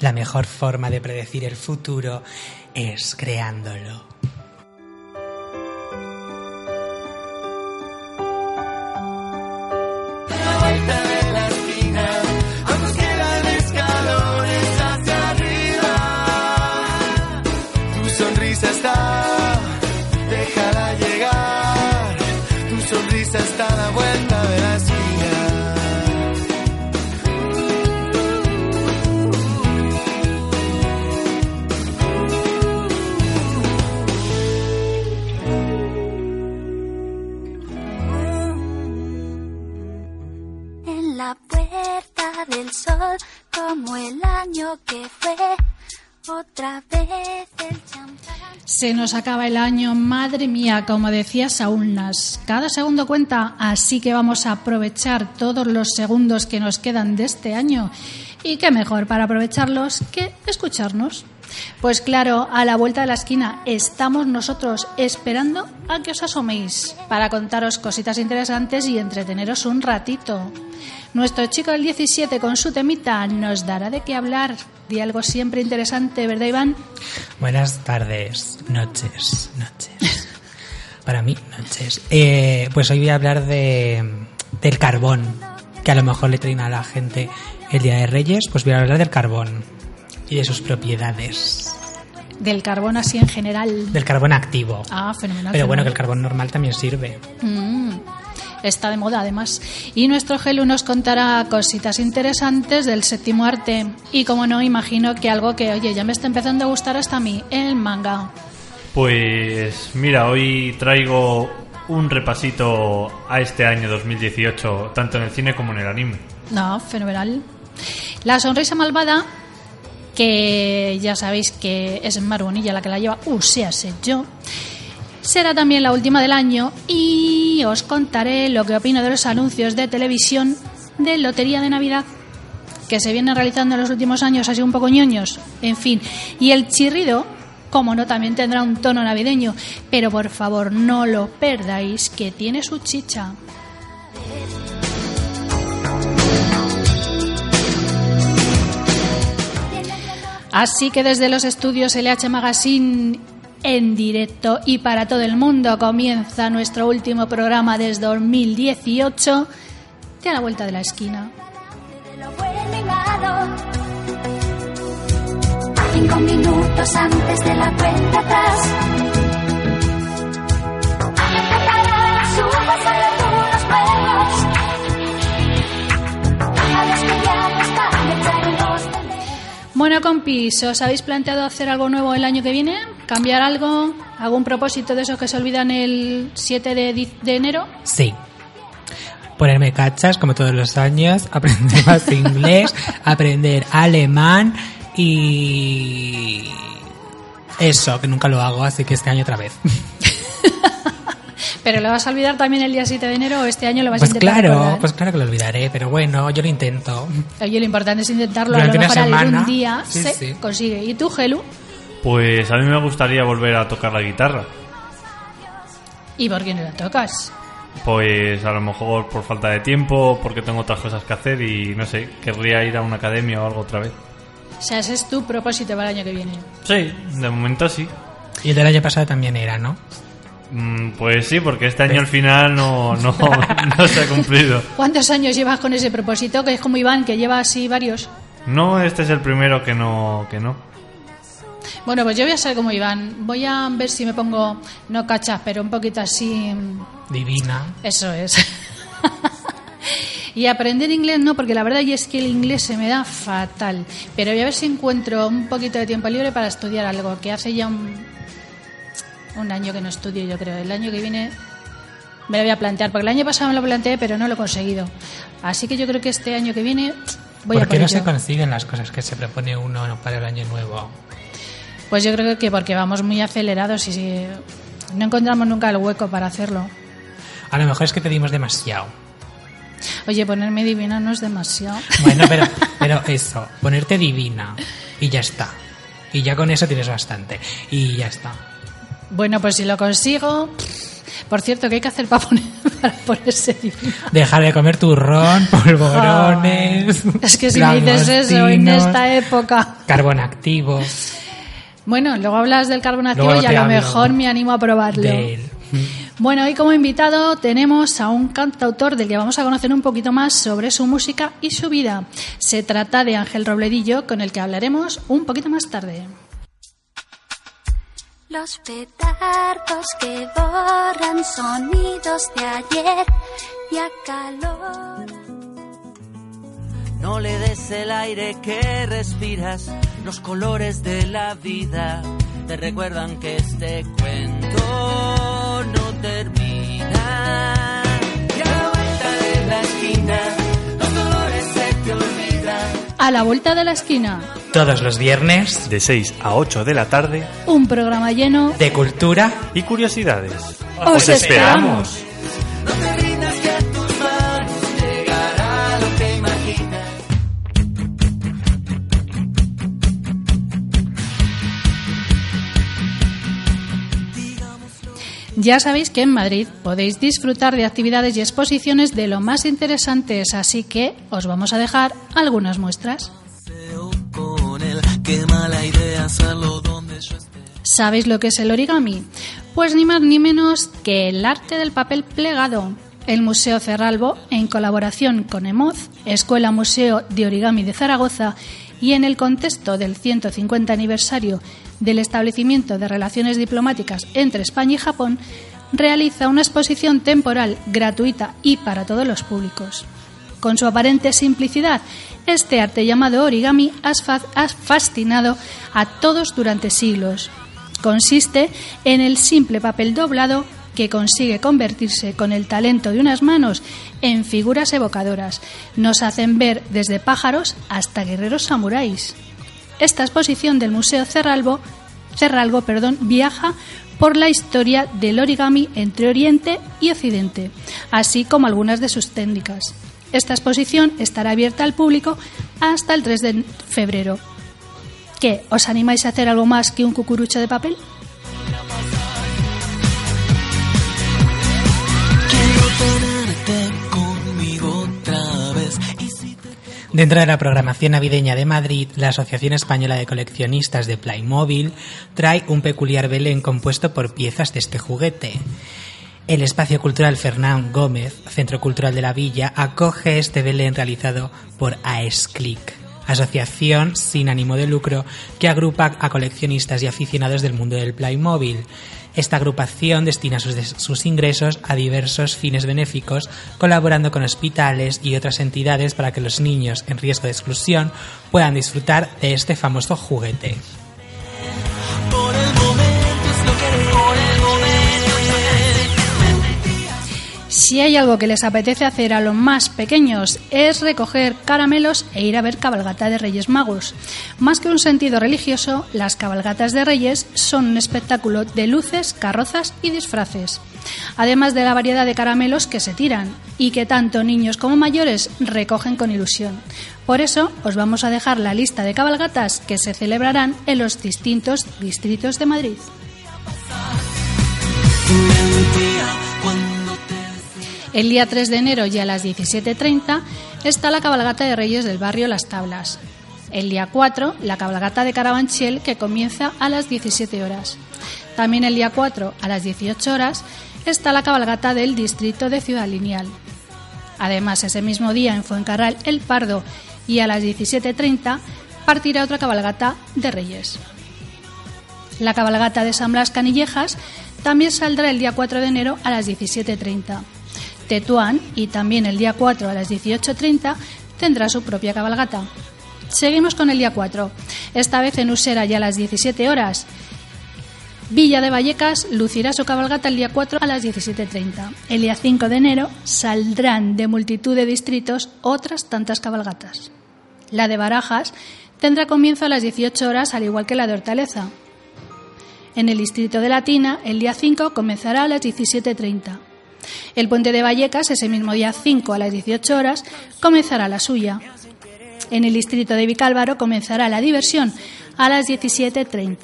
la mejor forma de predecir el futuro es creándolo. Acaba el año, madre mía, como decía Saúl Nas. Cada segundo cuenta, así que vamos a aprovechar todos los segundos que nos quedan de este año. Y qué mejor para aprovecharlos que escucharnos. Pues claro, a la vuelta de la esquina estamos nosotros esperando a que os asoméis para contaros cositas interesantes y entreteneros un ratito. Nuestro chico del 17 con su temita nos dará de qué hablar, de algo siempre interesante, ¿verdad Iván? Buenas tardes, noches, noches. Para mí, noches. Eh, pues hoy voy a hablar de, del carbón, que a lo mejor le traen a la gente el Día de Reyes, pues voy a hablar del carbón y de sus propiedades. Del carbón así en general. Del carbón activo. Ah, fenomenal. Pero bueno, que el carbón normal también sirve. Mm, está de moda además. Y nuestro Gelu nos contará cositas interesantes del séptimo arte. Y como no, imagino que algo que, oye, ya me está empezando a gustar hasta a mí, el manga. Pues mira, hoy traigo un repasito a este año 2018, tanto en el cine como en el anime. No, fenomenal. La sonrisa malvada, que ya sabéis que es Maruonilla la que la lleva, uh, sea sé yo, será también la última del año y os contaré lo que opino de los anuncios de televisión de Lotería de Navidad que se vienen realizando en los últimos años, así un poco ñoños, en fin. Y el chirrido, como no, también tendrá un tono navideño, pero por favor no lo perdáis, que tiene su chicha. Así que desde los estudios LH Magazine en directo y para todo el mundo comienza nuestro último programa desde 2018 de a la vuelta de la esquina. Cinco minutos antes de la cuenta atrás. Bueno, compis, ¿os habéis planteado hacer algo nuevo el año que viene? ¿Cambiar algo? ¿Algún propósito de esos que se olvidan el 7 de, de enero? Sí. Ponerme cachas como todos los años, aprender más inglés, aprender alemán y eso, que nunca lo hago, así que este año otra vez. ¿Pero lo vas a olvidar también el día 7 de enero o este año lo vas Pues a intentar claro, recordar? pues claro que lo olvidaré, pero bueno, yo lo intento. Oye, lo importante es intentarlo, Durante a lo mejor algún día Sí, se sí. consigue. ¿Y tú, Gelu? Pues a mí me gustaría volver a tocar la guitarra. ¿Y por qué no la tocas? Pues a lo mejor por falta de tiempo, porque tengo otras cosas que hacer y no sé, querría ir a una academia o algo otra vez. O sea, ese es tu propósito para el año que viene. Sí, de momento sí. Y el del año pasado también era, ¿no? Mm, Pues sí, porque este año al final no, no, no se ha cumplido. ¿Cuántos años llevas con ese propósito? Que es como Iván, que lleva así varios. No, este es el primero que no, que no. Bueno, pues yo voy a ser como Iván. Voy a ver si me pongo, no cachas, pero un poquito así. mm, Divina. Eso es. y aprender inglés no, porque la verdad es que el inglés se me da fatal. Pero voy a ver si encuentro un poquito de tiempo libre para estudiar algo, que hace ya un, un año que no estudio, yo creo. El año que viene me lo voy a plantear, porque el año pasado me lo planteé, pero no lo he conseguido. Así que yo creo que este año que viene voy a ¿Por qué no ello. se consiguen las cosas que se propone uno para el año nuevo? Pues yo creo que porque vamos muy acelerados y si no encontramos nunca el hueco para hacerlo. A lo mejor es que pedimos demasiado. Oye, ponerme divina no es demasiado. Bueno, pero, pero eso, ponerte divina y ya está. Y ya con eso tienes bastante. Y ya está. Bueno, pues si lo consigo, Por cierto, ¿qué hay que hacer para, poner, para ponerse divina? Dejar de comer turrón, polvorones. Es que si me dices eso en esta época. Carbón activo. Bueno, luego hablas del carbón activo Luego y a lo mejor me animo a probarlo. de él. Bueno, hoy como invitado tenemos a un cantautor del que vamos a conocer un poquito más sobre su música y su vida. Se trata de Ángel Robledillo, con el que hablaremos un poquito más tarde. Los petardos que borran sonidos de ayer y acaloran. No le des el aire que respiras, los colores de la vida te recuerdan que este cuento no termina. Y a la vuelta de la esquina, A la vuelta de la esquina, Todos los viernes De 6 a 8 de la tarde un programa lleno. de cultura. y curiosidades. ¡Os esperamos! Ya sabéis que en Madrid podéis disfrutar de actividades y exposiciones de lo más interesantes, así que os vamos a dejar algunas muestras. ¿Sabéis lo que es el origami? Pues ni más ni menos que el arte del papel plegado. El Museo Cerralbo, en colaboración con EMOZ, Escuela Museo de Origami de Zaragoza, y en el contexto del 150 aniversario del establecimiento de relaciones diplomáticas entre España y Japón, realiza una exposición temporal gratuita y para todos los públicos. Con su aparente simplicidad, este arte llamado origami ha fa- ha fascinado a todos durante siglos. Consiste en el simple papel doblado que consigue convertirse con el talento de unas manos en figuras evocadoras. Nos hacen ver desde pájaros hasta guerreros samuráis. Esta exposición del Museo Cerralbo, Cerralbo perdón, viaja por la historia del origami entre Oriente y Occidente, así como algunas de sus técnicas. Esta exposición estará abierta al público hasta el 3 de febrero. ¿Qué? ¿Os animáis a hacer algo más que un cucurucho de papel? Dentro de la programación navideña de Madrid, la Asociación Española de Coleccionistas de Playmobil trae un peculiar Belén compuesto por piezas de este juguete. El Espacio Cultural Fernán Gómez, Centro Cultural de la Villa, acoge este Belén realizado por AESCLIC, asociación sin ánimo de lucro que agrupa a coleccionistas y aficionados del mundo del Playmobil. Esta agrupación destina sus, ingresos a diversos fines benéficos, colaborando con hospitales y otras entidades para que los niños en riesgo de exclusión puedan disfrutar de este famoso juguete. Si hay algo que les apetece hacer a los más pequeños es recoger caramelos e ir a ver cabalgata de Reyes Magos. Más que un sentido religioso, las cabalgatas de Reyes son un espectáculo de luces, carrozas y disfraces. Además de la variedad de caramelos que se tiran y que tanto niños como mayores recogen con ilusión. Por eso os vamos a dejar la lista de cabalgatas que se celebrarán en los distintos distritos de Madrid. El día 3 de enero y a las 17.30 está la cabalgata de Reyes del barrio Las Tablas. El día 4, la cabalgata de Carabanchel que comienza a las 17 horas. También el día 4, a las 18 horas, está la cabalgata del distrito de Ciudad Lineal. Además, ese mismo día en Fuencarral El Pardo y a las 17.30 partirá otra cabalgata de Reyes. La cabalgata de San Blas Canillejas también saldrá el día 4 de enero a las 17.30. Tetuán y también el día 4 a las 18.30 tendrá su propia cabalgata. Seguimos con el día 4, esta vez en Usera ya a las 17 horas. Villa de Vallecas lucirá su cabalgata el día 4 a las 17.30. El día 5 de enero saldrán de multitud de distritos otras tantas cabalgatas. La de Barajas tendrá comienzo a las 18 horas al igual que la de Hortaleza. En el distrito de Latina, el día 5 comenzará a las 17.30. El puente de Vallecas, ese mismo día 5 a las 18 horas, comenzará la suya. En el distrito de Vicálvaro comenzará la diversión a las 17.30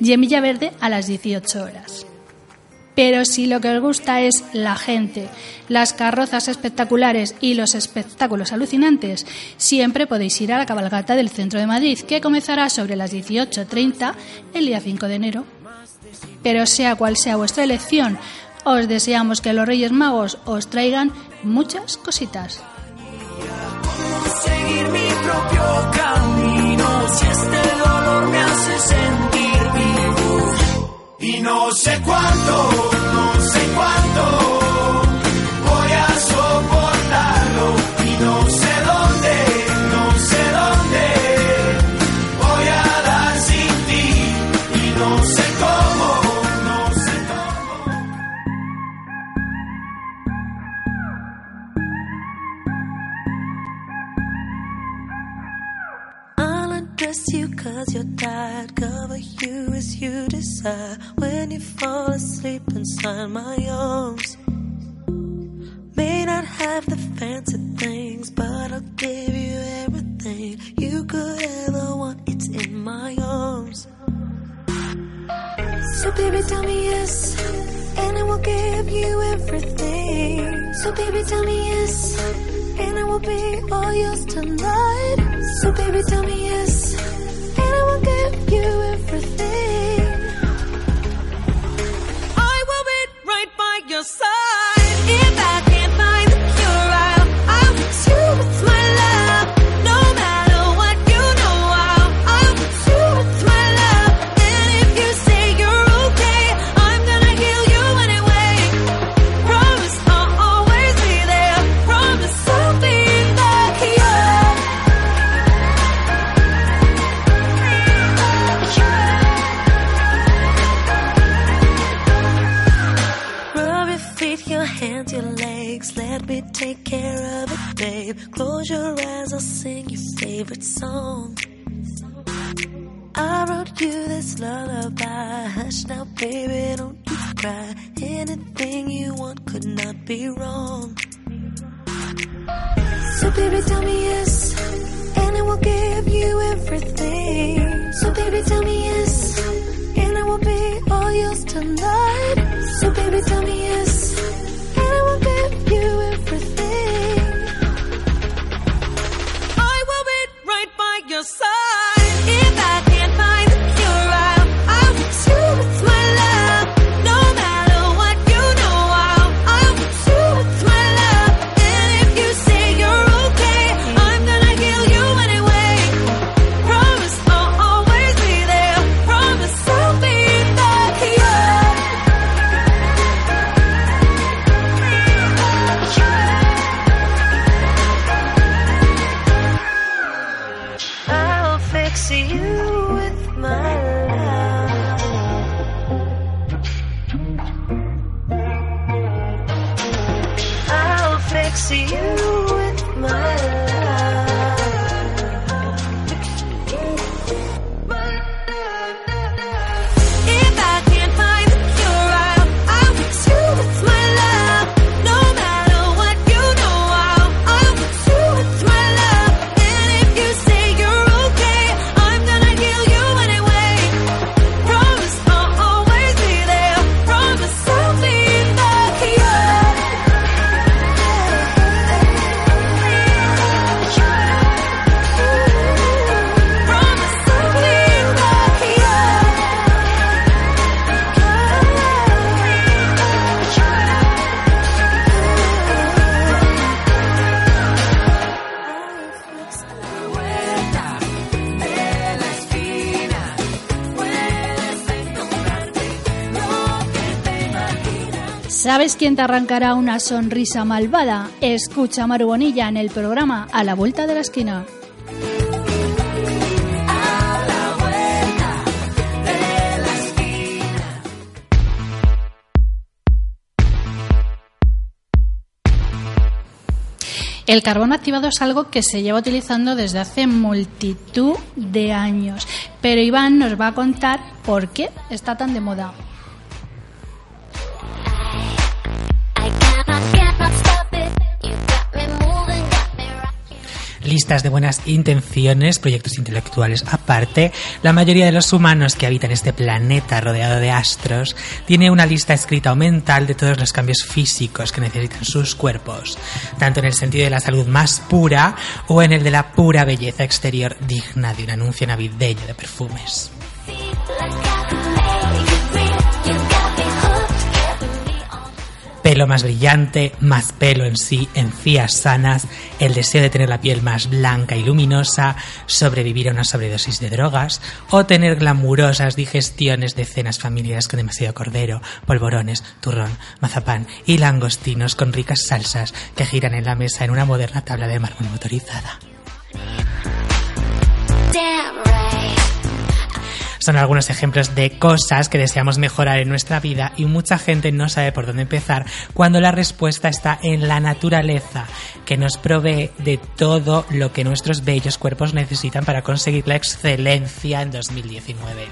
y en Villaverde a las 18 horas. Pero si lo que os gusta es la gente, las carrozas espectaculares y los espectáculos alucinantes, siempre podéis ir a la cabalgata del centro de Madrid, que comenzará sobre las 18.30 el día 5 de enero. Pero sea cual sea vuestra elección, os deseamos que los Reyes Magos os traigan muchas cositas. seguir mi propio camino si este dolor me hace sentir vivo y no sé cuánto no sé cuánto I'll you cause you're tired. Cover you as you desire. When you fall asleep inside my arms. May not have the fancy things, but I'll give you everything you could ever want. It's in my arms. So baby, tell me yes, and I will give you everything. So baby, tell me yes, and I will be all yours tonight. So baby, tell me yes, and I will give you everything. ¿Sabes quién te arrancará una sonrisa malvada? Escucha a Maru Bonilla en el programa A la Vuelta de la Esquina. El carbón activado es algo que se lleva utilizando desde hace multitud de años, pero Iván nos va a contar por qué está tan de moda. Listas de buenas intenciones, proyectos intelectuales aparte, la mayoría de los humanos que habitan este planeta rodeado de astros tiene una lista escrita o mental de todos los cambios físicos que necesitan sus cuerpos, tanto en el sentido de la salud más pura o en el de la pura belleza exterior digna de un anuncio navideño de perfumes. Pelo más brillante, más pelo en sí, encías sanas, el deseo de tener la piel más blanca y luminosa, sobrevivir a una sobredosis de drogas o tener glamurosas digestiones de cenas familiares con demasiado cordero, polvorones, turrón, mazapán y langostinos con ricas salsas que giran en la mesa en una moderna tabla de mármol motorizada. Son algunos ejemplos de cosas que deseamos mejorar en nuestra vida y mucha gente no sabe por dónde empezar cuando la respuesta está en la naturaleza, que nos provee de todo lo que nuestros bellos cuerpos necesitan para conseguir la excelencia en 2019.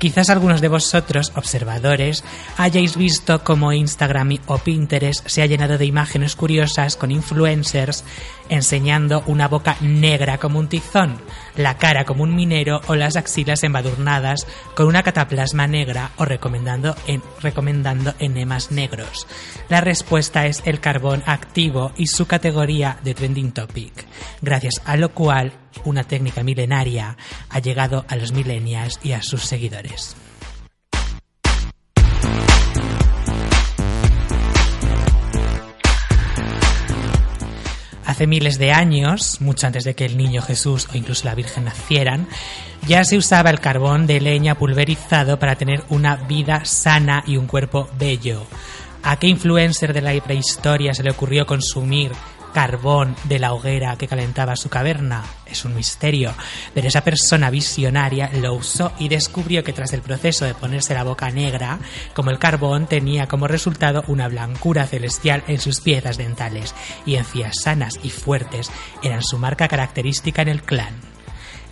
Quizás algunos de vosotros, observadores, hayáis visto cómo Instagram o Pinterest se ha llenado de imágenes curiosas con influencers enseñando una boca negra como un tizón, la cara como un minero o las axilas embadurnadas con una cataplasma negra o recomendando, en- recomendando enemas negros. La respuesta es el carbón activo y su categoría de trending topic, gracias a lo cual una técnica milenaria ha llegado a los millennials y a sus seguidores. Hace miles de años, mucho antes de que el niño Jesús o incluso la Virgen nacieran, ya se usaba el carbón de leña pulverizado para tener una vida sana y un cuerpo bello. ¿A qué influencer de la prehistoria se le ocurrió consumir carbón de la hoguera que calentaba su caverna? Es un misterio, pero esa persona visionaria lo usó y descubrió que tras el proceso de ponerse la boca negra, como el carbón tenía como resultado una blancura celestial en sus piezas dentales y encías sanas y fuertes eran su marca característica en el clan.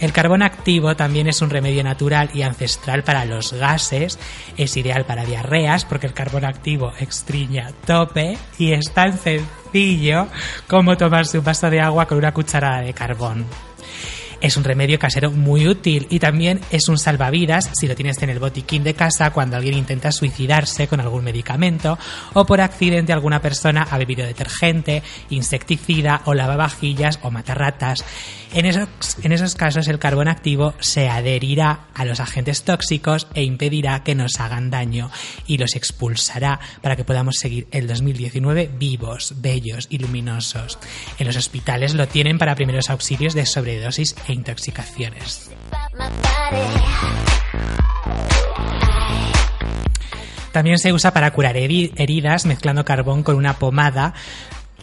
El carbón activo también es un remedio natural y ancestral para los gases, es ideal para diarreas porque el carbón activo extriña tope y es tan sencillo como tomarse un vaso de agua con una cucharada de carbón. Es un remedio casero muy útil y también es un salvavidas si lo tienes en el botiquín de casa cuando alguien intenta suicidarse con algún medicamento o por accidente alguna persona ha bebido detergente, insecticida o lavavajillas o matarratas. En esos, en esos casos el carbón activo se adherirá a los agentes tóxicos e impedirá que nos hagan daño y los expulsará para que podamos seguir el 2019 vivos, bellos y luminosos. En los hospitales lo tienen para primeros auxilios de sobredosis e intoxicaciones. También se usa para curar heri- heridas mezclando carbón con una pomada,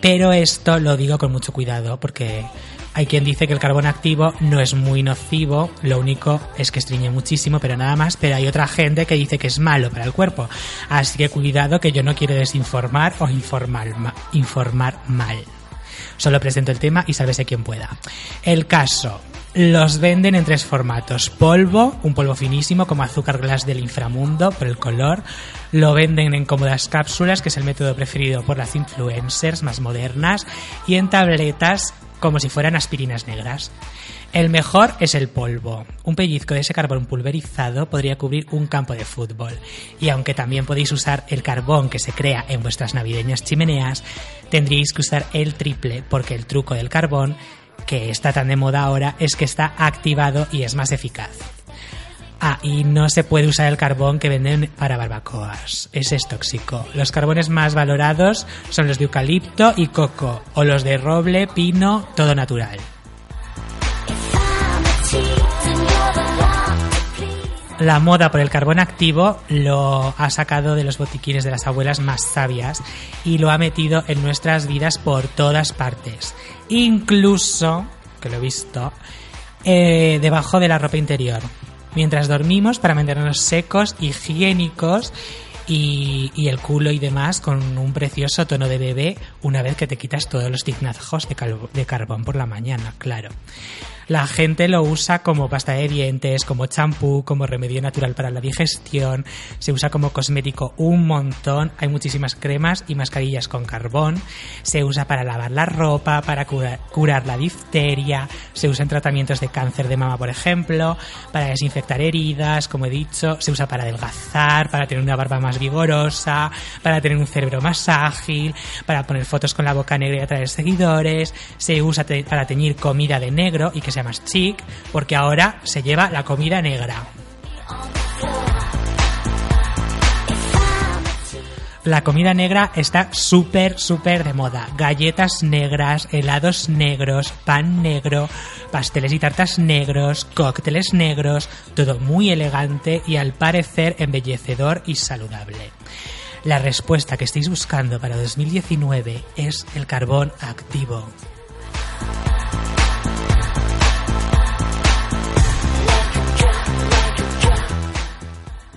pero esto lo digo con mucho cuidado porque hay quien dice que el carbón activo no es muy nocivo, lo único es que estriñe muchísimo, pero nada más, pero hay otra gente que dice que es malo para el cuerpo. Así que cuidado que yo no quiero desinformar o informar, ma- informar mal. Solo presento el tema y sálvese quien pueda. El caso. Los venden en tres formatos. Polvo, un polvo finísimo como azúcar glass del inframundo por el color. Lo venden en cómodas cápsulas, que es el método preferido por las influencers más modernas. Y en tabletas como si fueran aspirinas negras. El mejor es el polvo. Un pellizco de ese carbón pulverizado podría cubrir un campo de fútbol. Y aunque también podéis usar el carbón que se crea en vuestras navideñas chimeneas, tendríais que usar el triple porque el truco del carbón, que está tan de moda ahora, es que está activado y es más eficaz. Ah, y no se puede usar el carbón que venden para barbacoas. Ese es tóxico. Los carbones más valorados son los de eucalipto y coco, o los de roble, pino, todo natural. La moda por el carbón activo lo ha sacado de los botiquines de las abuelas más sabias y lo ha metido en nuestras vidas por todas partes. Incluso, que lo he visto, eh, debajo de la ropa interior. Mientras dormimos para mantenernos secos, higiénicos y, y el culo y demás con un precioso tono de bebé una vez que te quitas todos los tiznazos de, carbón por la mañana, claro. La gente lo usa como pasta de dientes, como champú, como remedio natural para la digestión, se usa como cosmético un montón, hay muchísimas cremas y mascarillas con carbón, se usa para lavar la ropa, para cura- curar la difteria, se usa en tratamientos de cáncer de mama, por ejemplo, para desinfectar heridas, como he dicho, se usa para adelgazar, para tener una barba más vigorosa, para tener un cerebro más ágil, para poner fotos con la boca negra y atraer seguidores, se usa para teñir comida de negro y que sea más chic, porque ahora se lleva la comida negra. La comida negra está súper, súper de moda. Galletas negras, helados negros, pan negro, pasteles y tartas negros, cócteles negros, todo muy elegante y al parecer embellecedor y saludable. La respuesta que estáis buscando para 2019 es el carbón activo.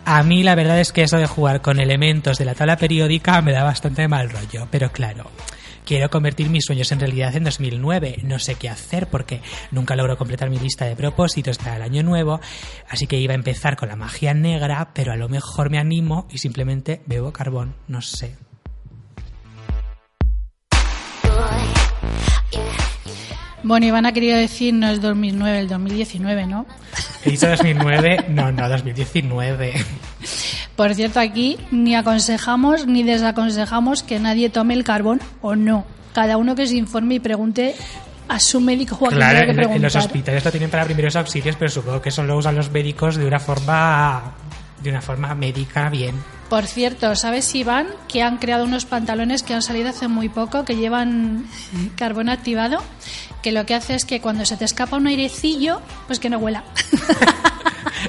A mí la verdad es que eso de jugar con elementos de la tabla periódica me da bastante mal rollo, pero claro, quiero convertir mis sueños en realidad en 2009. No sé qué hacer porque nunca logro completar mi lista de propósitos para el año nuevo, así que iba a empezar con la magia negra, pero a lo mejor me animo y simplemente bebo carbón, no sé. Bueno, Iván ha querido decir no es 2009, el 2019, ¿no? He dicho 2009, no, no, 2019. Por cierto, aquí ni aconsejamos ni desaconsejamos que nadie tome el carbón o no. Cada uno que se informe y pregunte a su médico o a quien Claro, que en, en los hospitales lo tienen para primeros auxilios, pero supongo que eso lo usan los médicos de una forma de una forma médica bien. Por cierto, ¿sabes, Iván, que han creado unos pantalones que han salido hace muy poco que llevan carbón activado? Que lo que hace es que cuando se te escapa un airecillo, pues que no huela.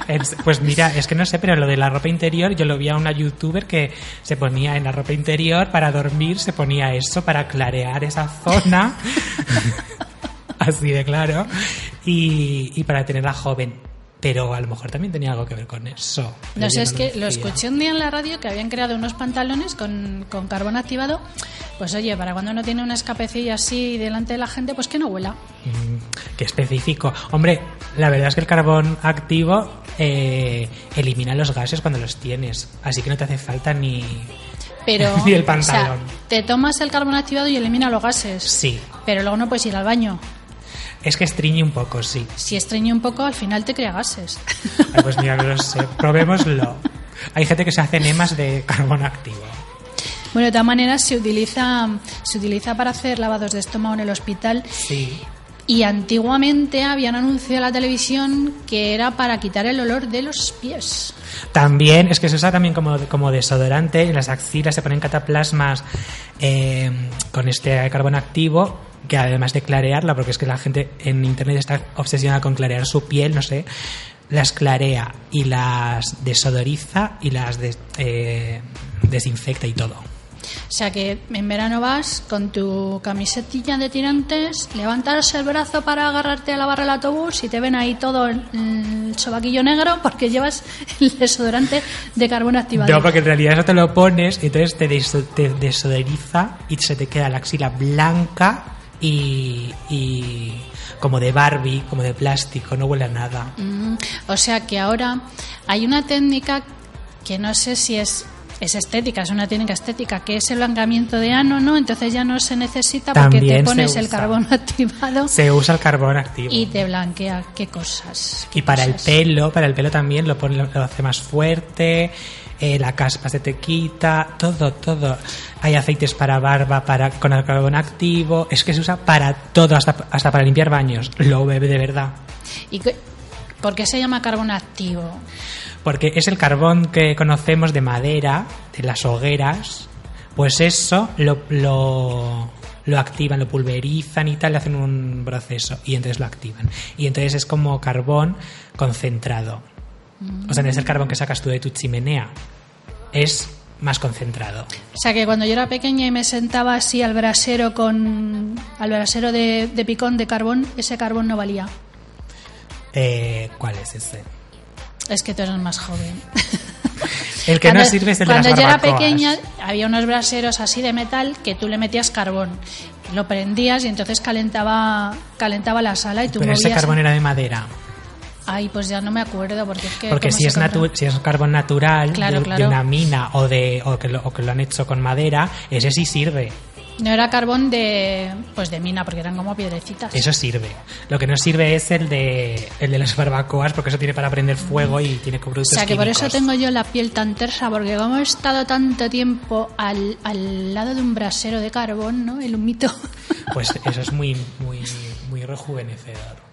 Es- Pues mira, es que no sé, pero lo de la ropa interior, yo lo vi a una youtuber que se ponía en la ropa interior para dormir, se ponía eso para clarear esa zona, así de claro, y, y para tenerla joven. Pero a lo mejor también tenía algo que ver con eso. No sé, es que lo escuché un día en la radio que habían creado unos pantalones con, con carbón activado. Pues oye, para cuando uno tiene una escapecilla así delante de la gente, pues que no huela. Mm, Qué específico. Hombre, la verdad es que el carbón activo eh, elimina los gases cuando los tienes, así que no te hace falta ni... Pero, Ni el o sea, pantalón. te tomas el carbón activado y elimina los gases. Sí, Pero luego no puedes ir al baño. Es que estreñe un poco, sí. Si estreñe un poco, al final te crea gases. Ay, pues mira, no lo sé. Probémoslo. Hay gente que se hace enemas de carbón activo. Bueno, de todas maneras se utiliza, se utiliza para hacer lavados de estómago en el hospital Sí. Y antiguamente habían anunciado en la televisión que era para quitar el olor de los pies. También, es que se usa también como, como desodorante. En las axilas se ponen cataplasmas eh, con este carbón activo, que además de clarearla, porque es que la gente en internet está obsesionada con clarear su piel, no sé, las clarea y las desodoriza y las eh, desinfecta y todo. O sea que en verano vas con tu camisetilla de tirantes, levantas el brazo para agarrarte a la barra del autobús y te ven ahí todo el, el sobaquillo negro porque llevas el desodorante de carbón activado. No, porque en realidad eso te lo pones y entonces te, te desodoriza y se te queda la axila blanca y, y como de Barbie, como de plástico, no huele a nada. Mm, o sea que ahora hay una técnica que no sé si es, es estética, es una técnica estética, que es el blanqueamiento de ano, ¿no? Entonces ya no se necesita porque También te pones el carbón activado Se usa el carbón activo. y te blanquea. ¿Qué cosas? Y para el pelo, para el pelo también lo, pone, lo hace más fuerte, eh, la caspa se te quita, todo, todo. Hay aceites para barba para con el carbón activo, es que se usa para todo, hasta, hasta para limpiar baños. Lo bebe de verdad. ¿Y qué- por qué se llama carbón activo? Porque es el carbón que conocemos de madera, de las hogueras, pues eso lo, lo, lo activan, lo pulverizan y tal, le hacen un proceso y entonces lo activan. Y entonces es como carbón concentrado. O sea, no es el carbón que sacas tú de tu chimenea, es más concentrado. O sea que cuando yo era pequeña y me sentaba así al brasero con al brasero de, de picón de carbón, ese carbón no valía. Eh, ¿Cuál es ese? Es que tú eres más joven. El que Cuando- no sirve es el de Cuando las yo era pequeña había unos braseros así de metal que tú le metías carbón lo prendías y entonces calentaba calentaba la sala y tú Pero ese movías- carbón era de madera. Ay, pues ya no me acuerdo porque es que Porque si es, si es carbón natural Claro, de, claro. de una mina o, de, o, que lo, o que lo han hecho con madera, ese sí sirve. No era carbón de pues de mina porque eran como piedrecitas. Eso sirve. Lo que no sirve es el de, el de las barbacoas porque eso tiene para prender fuego y tiene O productos sea que por eso tengo yo la piel tan tersa, porque como he estado tanto tiempo al, al lado de un brasero de carbón, ¿no? El humito. Pues eso es muy, muy, muy rejuvenecedor.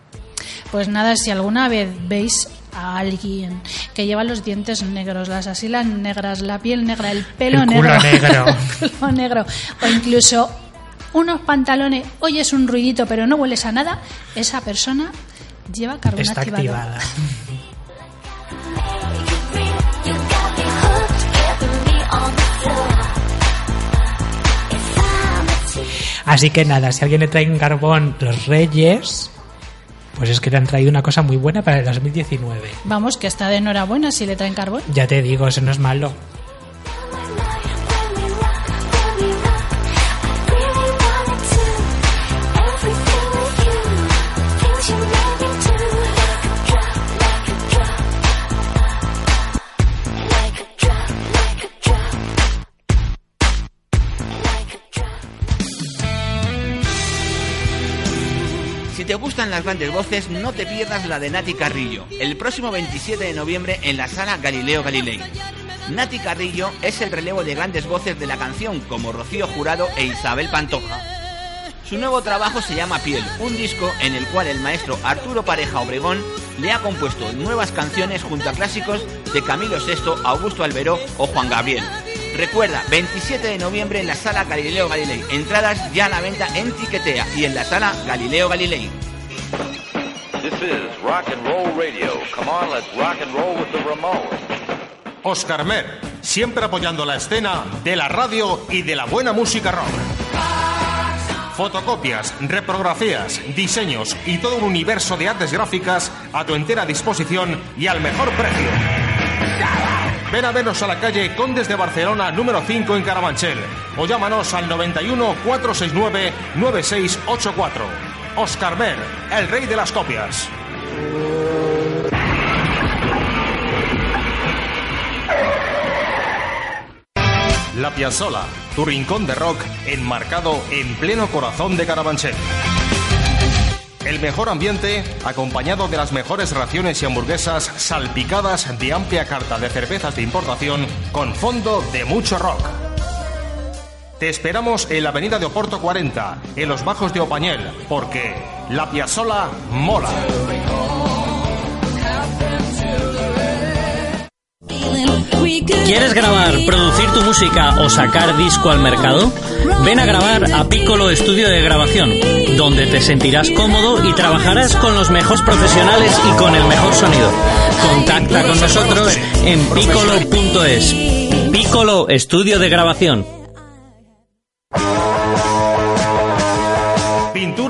Pues nada, si alguna vez veis a alguien que lleva los dientes negros, las asilas negras, la piel negra, el pelo El negro, negro. el culo negro, o incluso unos pantalones, oyes un ruidito pero no hueles a nada, esa persona lleva carbón Está activado. activada. Así que nada, si alguien le trae un carbón los reyes, pues es que te han traído una cosa muy buena para el 2019. Vamos, que está de enhorabuena si le traen carbón. Ya te digo, eso no es malo. Gustan las grandes voces, no te pierdas la de Nati Carrillo, el próximo 27 de noviembre en la sala Galileo Galilei. Nati Carrillo es el relevo de grandes voces de la canción como Rocío Jurado e Isabel Pantoja. Su nuevo trabajo se llama Piel, un disco en el cual el maestro Arturo Pareja Obregón le ha compuesto nuevas canciones junto a clásicos de Camilo VI, Augusto Alberó o Juan Gabriel. Recuerda, 27 de noviembre en la sala Galileo Galilei. Entradas ya a la venta en Tiquetea y en la sala Galileo Galilei. This is rock and roll radio. Come on, let's rock and roll with the Ramones. Oscar Mer, siempre apoyando la escena de la radio y de la buena música rock. Fotocopias, reprografías, diseños y todo un universo de artes gráficas a tu entera disposición y al mejor precio. Ven a vernos a la calle Condes de Barcelona número 5 en Carabanchel o llámanos al 91 469 9684. Oscar Mer, el rey de las copias. La Piazzola, tu rincón de rock enmarcado en pleno corazón de Carabanchel. El mejor ambiente, acompañado de las mejores raciones y hamburguesas salpicadas de amplia carta de cervezas de importación con fondo de mucho rock. Te esperamos en la avenida de Oporto 40, en los bajos de Opañel, porque La Piazzola mola. ¿Quieres grabar, producir tu música o sacar disco al mercado? Ven a grabar a Piccolo Estudio de Grabación, donde te sentirás cómodo y trabajarás con los mejores profesionales y con el mejor sonido. Contacta con nosotros en piccolo.es. Piccolo Estudio de Grabación.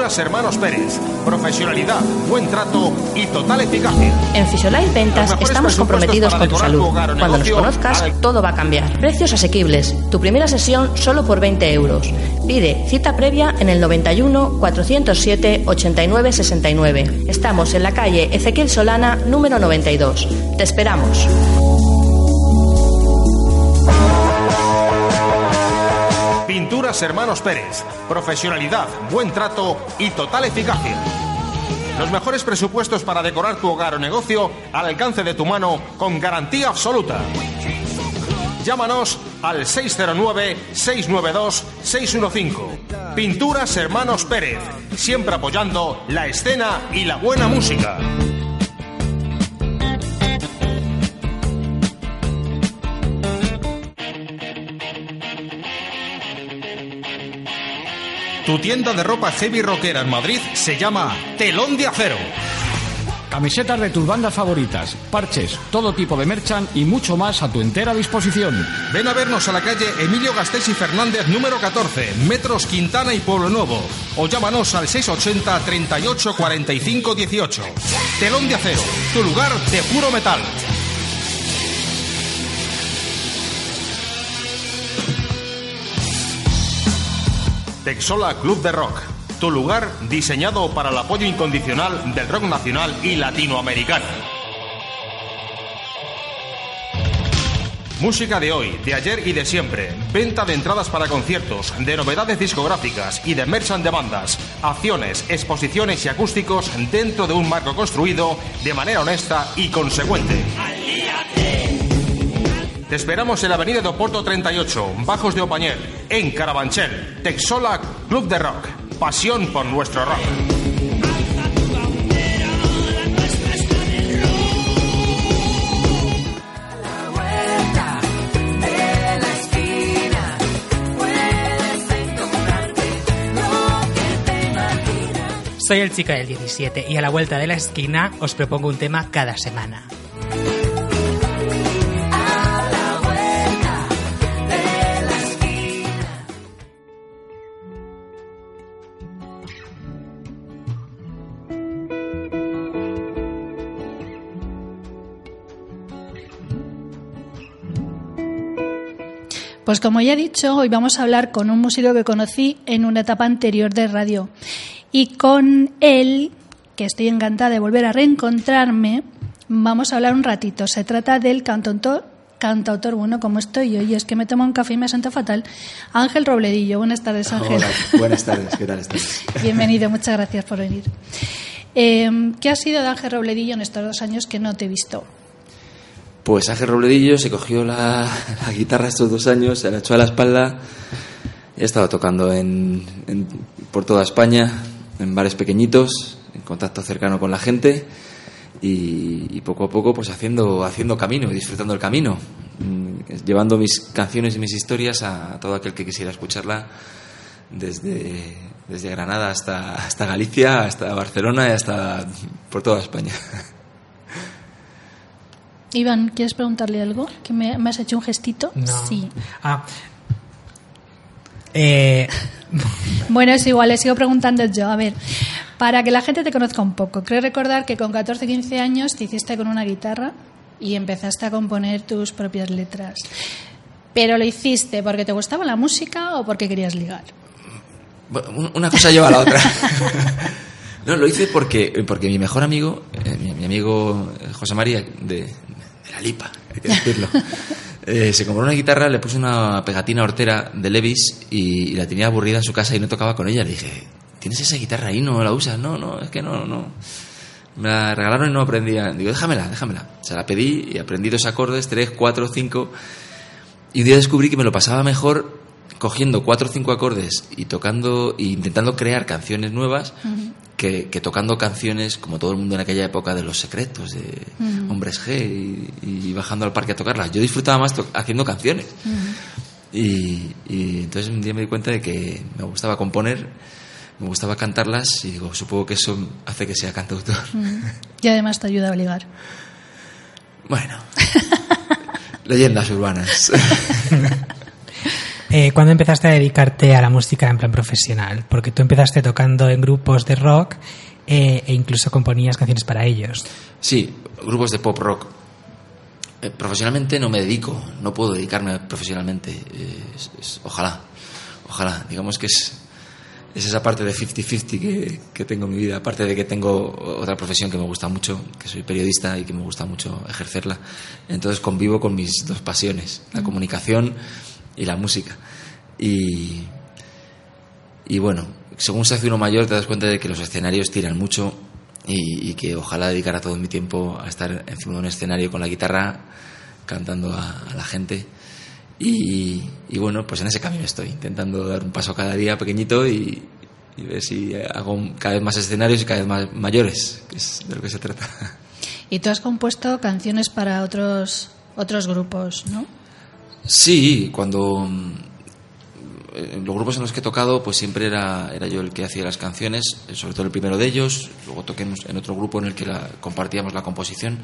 Pinturas Hermanos Pérez. Profesionalidad, buen trato y total eficacia. En Fisiolife Ventas estamos comprometidos con tu salud. tu hogar o Cuando nos conozcas, al- todo va a cambiar. Precios asequibles. Tu primera sesión solo por 20 euros. Pide cita previa en el 91 407 89 69. Estamos en la calle Ezequiel Solana, número 92. Te esperamos. Pinturas Hermanos Pérez. Profesionalidad, buen trato y total eficacia. Los mejores presupuestos para decorar tu hogar o negocio al alcance de tu mano con garantía absoluta. Llámanos al 609-692-615. Pinturas Hermanos Pérez. Siempre apoyando la escena y la buena música. Tu tienda de ropa heavy rockera en Madrid se llama Telón de Acero. Camisetas de tus bandas favoritas, parches, todo tipo de merchant y mucho más a tu entera disposición. Ven a vernos a la calle Emilio Gasteiz y Fernández número 14, Metros Quintana y Pueblo Nuevo. O llámanos al 680 38 45 18. Telón de Acero, tu lugar de puro metal. Texola Club de Rock, tu lugar diseñado para el apoyo incondicional del rock nacional y latinoamericano. Música de hoy, de ayer y de siempre. Venta de entradas para conciertos, de novedades discográficas y de merchan de bandas. Acciones, exposiciones y acústicos dentro de un marco construido de manera honesta y consecuente. Te esperamos en la avenida de Oporto 38, Bajos de Opañel, en Carabanchel. Texola Club de Rock. Pasión por nuestro rock. Soy el chico del 17 y a la vuelta de la esquina os propongo un tema cada semana. Pues como ya he dicho, hoy vamos a hablar con un músico que conocí en una etapa anterior de radio. Y con él, que estoy encantada de volver a reencontrarme, vamos a hablar un ratito. Se trata del cantautor, cantautor bueno, como estoy yo, y es que me tomo un café y me siento fatal. Ángel Robledillo. Buenas tardes, Ángel. Hola, buenas tardes, ¿qué tal estás? Bienvenido, muchas gracias por venir. Eh, ¿Qué ha sido de Ángel Robledillo en estos dos años que no te he visto? Pues Ángel Robledillo se cogió la, guitarra estos dos años, se la echó a la espalda. He estado tocando por toda España, en bares pequeñitos, en contacto cercano con la gente y, poco a poco pues haciendo, haciendo camino disfrutando el camino, mm, llevando mis canciones y mis historias a todo aquel que quisiera escucharla desde, desde Granada hasta, hasta Galicia, hasta Barcelona y hasta por toda España. Iván, ¿quieres preguntarle algo? ¿Que me, me has hecho un gestito? No. Sí. Ah. Eh, Bueno, es igual, le sigo preguntando yo. A ver, para que la gente te conozca un poco, creo recordar que con 14, 15 años te hiciste con una guitarra y empezaste a componer tus propias letras. Pero lo hiciste porque te gustaba la música o porque querías ligar. Una cosa lleva a la otra. No, lo hice porque, porque mi mejor amigo, eh, mi, mi amigo José María, de, de la Lipa, hay que decirlo, eh, se compró una guitarra, le puse una pegatina hortera de Levis y, y la tenía aburrida en su casa y no tocaba con ella. Le dije, ¿tienes esa guitarra ahí? ¿No la usas? No, no, es que no, no. Me la regalaron y no aprendía. Digo, déjamela, déjamela. Se la pedí y aprendí dos acordes, tres, cuatro, cinco. Y un día descubrí que me lo pasaba mejor cogiendo cuatro o cinco acordes y tocando e intentando crear canciones nuevas que, que tocando canciones como todo el mundo en aquella época de los secretos de Ujú. hombres G y, y bajando al parque a tocarlas. Yo disfrutaba más haciendo canciones. Y, y entonces un día me di cuenta de que me gustaba componer, me gustaba cantarlas y digo, supongo que eso hace que sea cantautor. Y además te ayuda a ligar. Bueno, leyendas urbanas. eh, ¿Cuándo empezaste a dedicarte a la música en plan profesional? Porque tú empezaste tocando en grupos de rock eh, e incluso componías canciones para ellos. Sí, grupos de pop rock. Eh, profesionalmente no me dedico, no puedo dedicarme profesionalmente. Es- es- ojalá, ojalá. Digamos que es, es esa parte de 50-50 que, que tengo en mi vida. Aparte de que tengo otra profesión que me gusta mucho, que soy periodista y que me gusta mucho ejercerla. Entonces convivo con mis dos pasiones, la comunicación y la música. Y, y bueno, según se hace uno mayor te das cuenta de que los escenarios tiran mucho y, que ojalá dedicara todo mi tiempo a estar encima de un escenario con la guitarra cantando a, la gente. Y, y bueno, pues en ese camino estoy, intentando dar un paso cada día pequeñito y, y ver si hago cada vez más escenarios y cada vez más mayores, que es de lo que se trata. Y tú has compuesto canciones para otros otros grupos, ¿no? Sí, cuando mm, en los grupos en los que he tocado, pues siempre era, era yo el que hacía las canciones, sobre todo el primero de ellos, luego toqué en- otro grupo en el que la- compartíamos la composición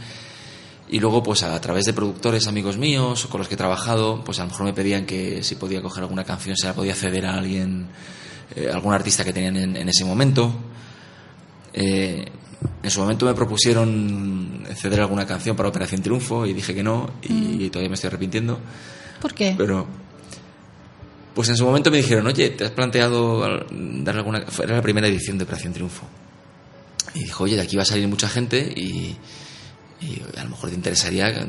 y luego pues a, través de productores amigos míos con los que he trabajado, pues a lo mejor me pedían que si podía coger alguna canción, se la podía ceder a alguien, eh, algún artista que tenían en, en ese momento. Eh, en su momento me propusieron ceder alguna canción para Operación Triunfo y dije que no y todavía me estoy arrepintiendo. ¿Por qué? Pero Pues en su momento me dijeron, oye, ¿te has planteado darle alguna...? Era la primera edición de Operación Triunfo. Y dijo, oye, de aquí va a salir mucha gente y, y a lo mejor te interesaría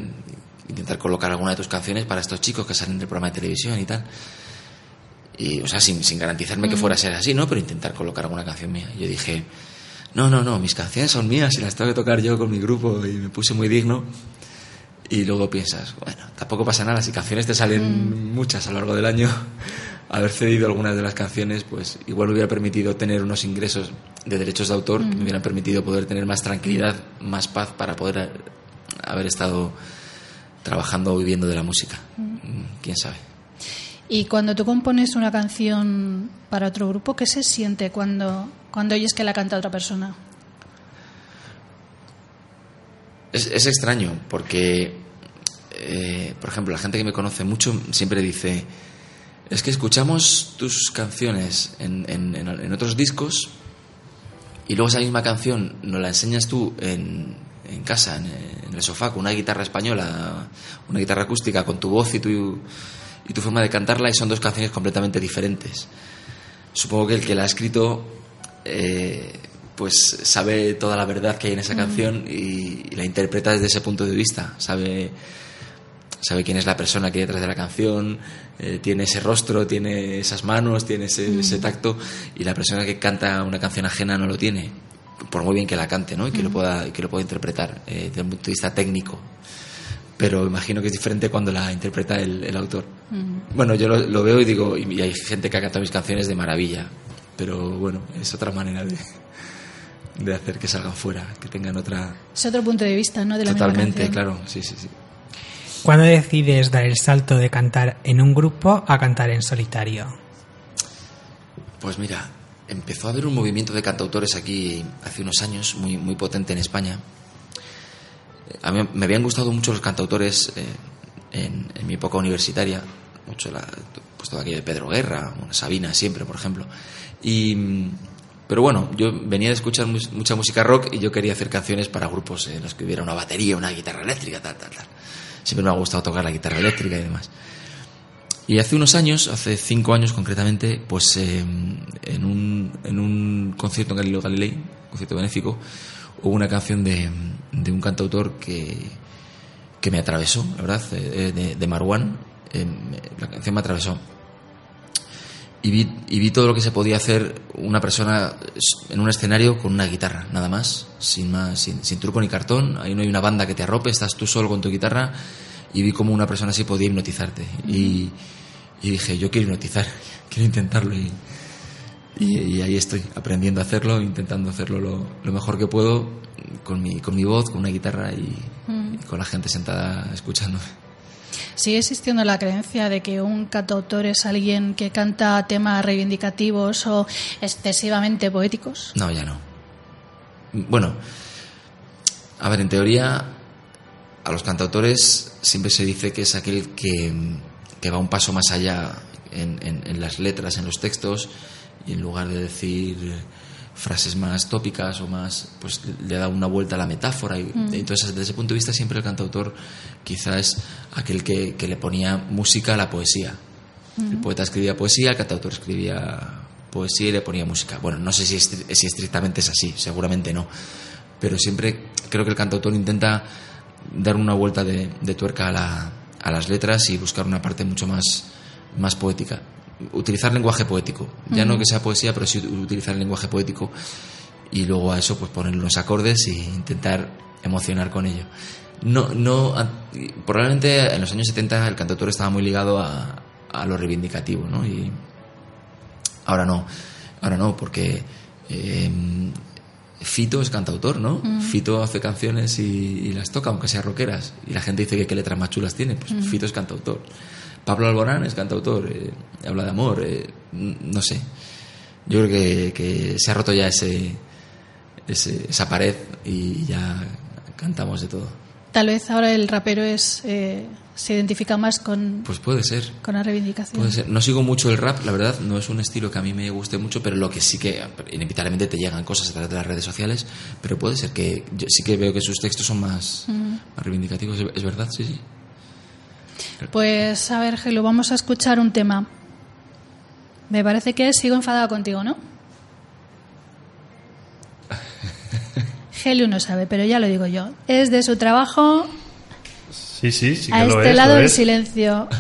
intentar colocar alguna de tus canciones para estos chicos que salen del programa de televisión y tal. Y, o sea, sin, sin garantizarme que Mm. fuera a ser así, ¿no? Pero intentar colocar alguna canción mía. Yo dije, no, no, no, mis canciones son mías y las tengo que tocar yo con mi grupo y me puse muy digno. Y luego piensas, bueno, tampoco pasa nada, si canciones te salen muchas a lo largo del año, haber cedido algunas de las canciones, pues igual hubiera permitido tener unos ingresos de derechos de autor que Mm. me hubieran permitido poder tener más tranquilidad, más paz para poder eh, haber estado trabajando o viviendo de la música. Mm, ¿Quién sabe? Y cuando tú compones una canción para otro grupo, ¿qué se siente cuando, cuando oyes que la canta otra persona? Es, es extraño porque, eh, por ejemplo, la gente que me conoce mucho siempre dice, es que escuchamos tus canciones en, en- en- otros discos y luego esa misma canción nos la enseñas tú en, en casa, en el sofá, con una guitarra española, una guitarra acústica, con tu voz y tu, y tu forma de cantarla y son dos canciones completamente diferentes. Supongo que el que la ha escrito eh, pues sabe toda la verdad que hay en esa canción y, y la interpreta desde ese punto de vista. Sabe, sabe quién es la persona que hay detrás de la canción, eh, tiene ese rostro, tiene esas manos, tiene ese, Mm. ese tacto y la persona que canta una canción ajena no lo tiene. Por muy bien que la cante, ¿no? Y que lo pueda, que lo pueda interpretar eh, desde un punto de vista técnico. Pero imagino que es diferente cuando la interpreta el, el autor. Bueno, yo lo, lo veo y digo, y, y hay gente que ha cantado mis canciones de maravilla, pero bueno, es otra manera de, de hacer que salgan fuera, que tengan otra... Es otro punto de vista, ¿no? De la Totalmente, claro, sí, sí, sí. ¿Cuándo decides dar el salto de cantar en un grupo a cantar en solitario? Pues mira, empezó a haber un movimiento de cantautores aquí hace unos años muy, muy potente en España. A mí me habían gustado mucho los cantautores eh, en, en mi época universitaria, mucho la, pues todo aquello de Pedro Guerra, una Sabina siempre, por ejemplo. Y, pero bueno, yo venía de escuchar mucha música rock y yo quería hacer canciones para grupos en los que hubiera una batería, una guitarra eléctrica, tal, tal, tal. Siempre me ha gustado tocar la guitarra eléctrica y demás. Y hace unos años, hace cinco años concretamente, pues eh, en, un, en un concierto en Galileo Galilei, concierto benéfico, hubo una canción de, de un cantautor que, que me atravesó, la verdad, eh, de, de Marwan. me- la canción me atravesó. Y vi, y vi todo lo que se podía hacer una persona en un escenario con una guitarra, nada más, sin más, sin, sin truco ni cartón. Ahí no hay una banda que te arrope, estás tú solo con tu guitarra. Y vi cómo una persona así podía hipnotizarte. Y, y dije, yo quiero hipnotizar, quiero intentarlo. Y, y, y ahí estoy, aprendiendo a hacerlo, intentando hacerlo lo, lo mejor que puedo, con mi, con mi voz, con una guitarra y, Mm. y con la gente sentada escuchándome. Sigue existiendo la creencia de que un cantautor es alguien que canta temas reivindicativos o excesivamente poéticos. No, ya no. Bueno, a ver, en teoría, a los cantautores siempre se dice que es aquel que, que va un paso más allá en, en- en las letras, en los textos, y en lugar de decir frases más tópicas o más, pues le da una vuelta a la metáfora. Y, Mm. Entonces, desde ese punto de vista, siempre el cantautor quizá es aquel que, que le ponía música a la poesía. El poeta escribía poesía, el cantautor escribía poesía y le ponía música. Bueno, no sé si, estri- si estrictamente es así, seguramente no. Pero siempre creo que el cantautor intenta dar una vuelta de, de tuerca a, la- a las letras y buscar una parte mucho más, más poética. Utilizar lenguaje poético. Ya no que sea poesía, pero sí utilizar el lenguaje poético y luego a eso pues poner unos acordes e intentar emocionar con ello. No, no, probablemente en los años 70 el cantautor estaba muy ligado a, a lo reivindicativo, ¿no? Y ahora no, ahora no, porque eh, Fito es cantautor, ¿no? Mm. Fito hace canciones y, y las toca, aunque sean rockeras. Y la gente dice que qué letras más chulas tiene, pues Mm. Fito es cantautor. Pablo Alborán es cantautor, eh, habla de amor, eh, no sé. Yo creo que, que se ha roto ya ese, ese- esa pared y ya cantamos de todo. Tal vez ahora el rapero es eh, se identifica más con, Pues puede ser. con la reivindicación. Puede ser. No sigo mucho el rap, la verdad, no es un estilo que a mí me guste mucho, pero lo que sí que inevitablemente te llegan cosas a través de las redes sociales, pero puede ser que yo sí que veo que sus textos son más, Mm. más reivindicativos, es- es verdad, sí, sí. Pues a ver, Gelo, vamos a escuchar un tema. Me parece que sigo enfadado contigo, ¿no? Helio no sabe, pero ya lo digo yo. Es de su trabajo Sí, sí, sí que a lo este es. lado del silencio.